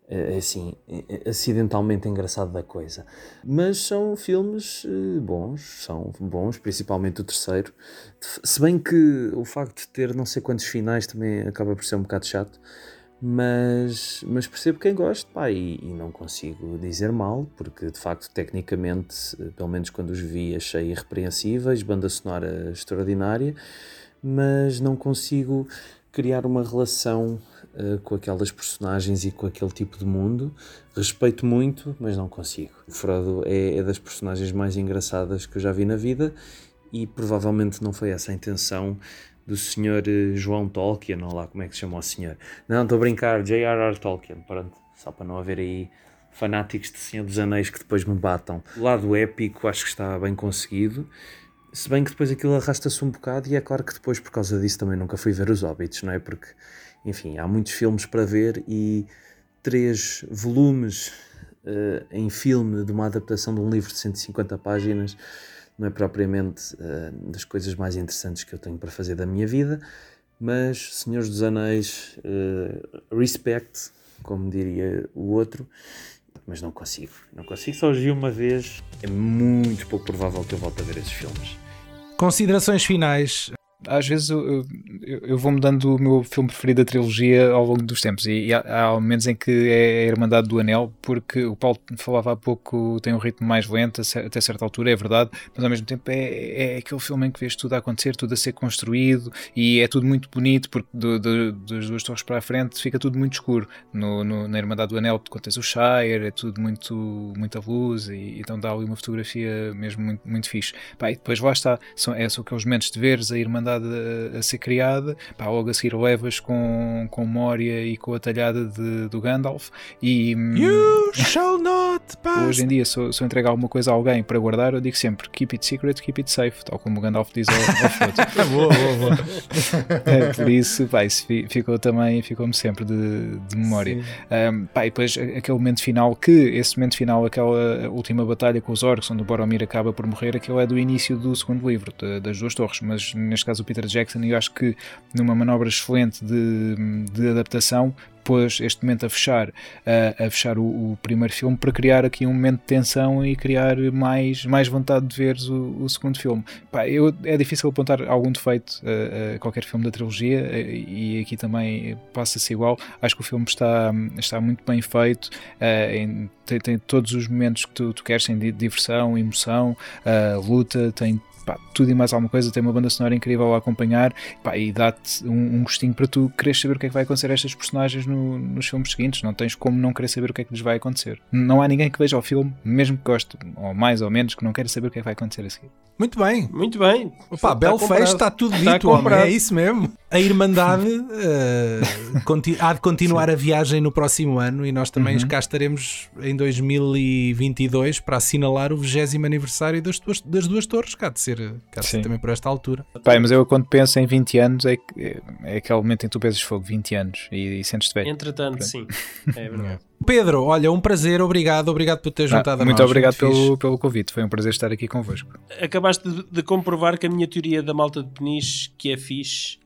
eh, assim, eh, acidentalmente engraçado da coisa. Mas são filmes eh, bons, são bons, principalmente o terceiro. Se bem que o facto de ter não sei quantos finais também acaba por ser um bocado chato, mas, mas percebo quem gosta pá, e, e, não consigo dizer mal, porque de facto, tecnicamente, pelo menos quando os vi, achei irrepreensíveis, banda sonora extraordinária, mas não consigo criar uma relação uh, com aquelas personagens e com aquele tipo de mundo. Respeito muito, mas não consigo. O Frodo é, é das personagens mais engraçadas que eu já vi na vida e provavelmente não foi essa a intenção do senhor eh, João Tolkien, ou lá como é que se chama o senhor. Não, estou a brincar, J.R.R. Tolkien, pronto, só para não haver aí fanáticos de Senhor dos Anéis que depois me batam. O lado épico acho que está bem conseguido, se bem que depois aquilo arrasta-se um bocado e é claro que depois por causa disso também nunca fui ver os Hobbits, não é? Porque, enfim, há muitos filmes para ver e três volumes uh, em filme de uma adaptação de um livro de 150 páginas não é propriamente uh, das coisas mais interessantes que eu tenho para fazer da minha vida, mas Senhores dos Anéis, uh, respect, como diria o outro, mas não consigo. Não consigo, só vi uma vez. É muito pouco provável que eu volte a ver esses filmes. Considerações finais às vezes eu, eu, eu, vou mudando o meu filme preferido da trilogia ao longo dos tempos e, e há, há, momentos em que é a Irmandade do Anel, porque o Paulo falava há pouco, tem um ritmo mais lento até certa altura, é verdade, mas ao mesmo tempo é, é aquele filme em que vês tudo a acontecer, tudo a ser construído e é tudo muito bonito, porque do, do, das duas torres para a frente fica tudo muito escuro. No, no, na Irmandade do Anel, tens o Shire, é tudo muito, muita luz e então dá ali uma fotografia mesmo muito, muito fixe. Pá, e depois lá está, são, é, são aqueles momentos de veres a Irmandade a, a, ser criada. Pá, logo a seguir levas com, com Moria e com a talhada de, do Gandalf. E hum, you shall not pass. hoje em dia, se eu, se eu entregar alguma coisa a alguém para guardar, eu digo sempre keep it secret, keep it safe, tal como o Gandalf diz ao, ao Frodo. boa, boa, boa. É, por isso, pá, isso ficou também, ficou-me sempre de, de memória. Um, pá, e depois aquele momento final, que esse momento final, aquela última batalha com os orcs, onde o Boromir acaba por morrer, aquele é do início do segundo livro, de, das duas torres, mas neste caso o Peter Jackson e eu acho que numa manobra excelente de, de adaptação pôs este momento a fechar, a, a fechar o, o, primeiro filme para criar aqui um momento de tensão e criar mais, mais vontade de ver o, o segundo filme. Pá, eu, é difícil apontar algum defeito a, a, qualquer filme da trilogia e aqui também passa-se igual. Acho que o filme está, está muito bem feito, em, tem, tem, todos os momentos que tu, tu queres, tem diversão, emoção, luta, tem pá, tudo e mais alguma coisa, tem uma banda sonora incrível a acompanhar pá, e dá-te um, um, gostinho para tu querer saber o que é que vai acontecer a estas personagens no, nos filmes seguintes. Não tens como não querer saber o que é que lhes vai acontecer. Não há ninguém que veja o filme, mesmo que goste, ou mais ou menos, que não queira saber o que é que vai acontecer a seguir. Muito bem, muito bem. Opa, belo fecho, está tudo está dito, homem, é isso mesmo. A Irmandade uh, há de continuar Sim. a viagem no próximo ano e nós também uhum. cá estaremos em 2022 para assinalar o 20 aniversário das duas, das duas torres, cá de ser, cá de ser também por esta altura. Pai, mas eu quando penso em 20 anos é, é, é aquele momento em que tu pensas fogo, 20 anos e, e sentes-te bem. Entretanto, Pronto. sim, é verdade. Pedro, olha, um prazer, obrigado, obrigado por teres juntado ah, a muito nós. Muito obrigado pelo, pelo convite, foi um prazer estar aqui convosco. Acabaste de, de comprovar que a minha teoria da malta de Peniche, que é fixe,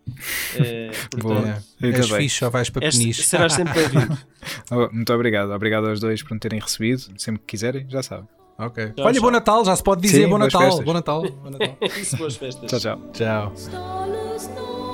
é, portanto, é, és fixe ou vais para Peniche? Serás sempre bem-vindo. oh, muito obrigado, obrigado aos dois por me terem recebido, sempre que quiserem, já sabem. Ok. Tchau, Olha, tchau. bom Natal, já se pode dizer Sim, bom, Natal. bom Natal. Bom Natal. Isso, boas festas. Tchau, tchau. Tchau.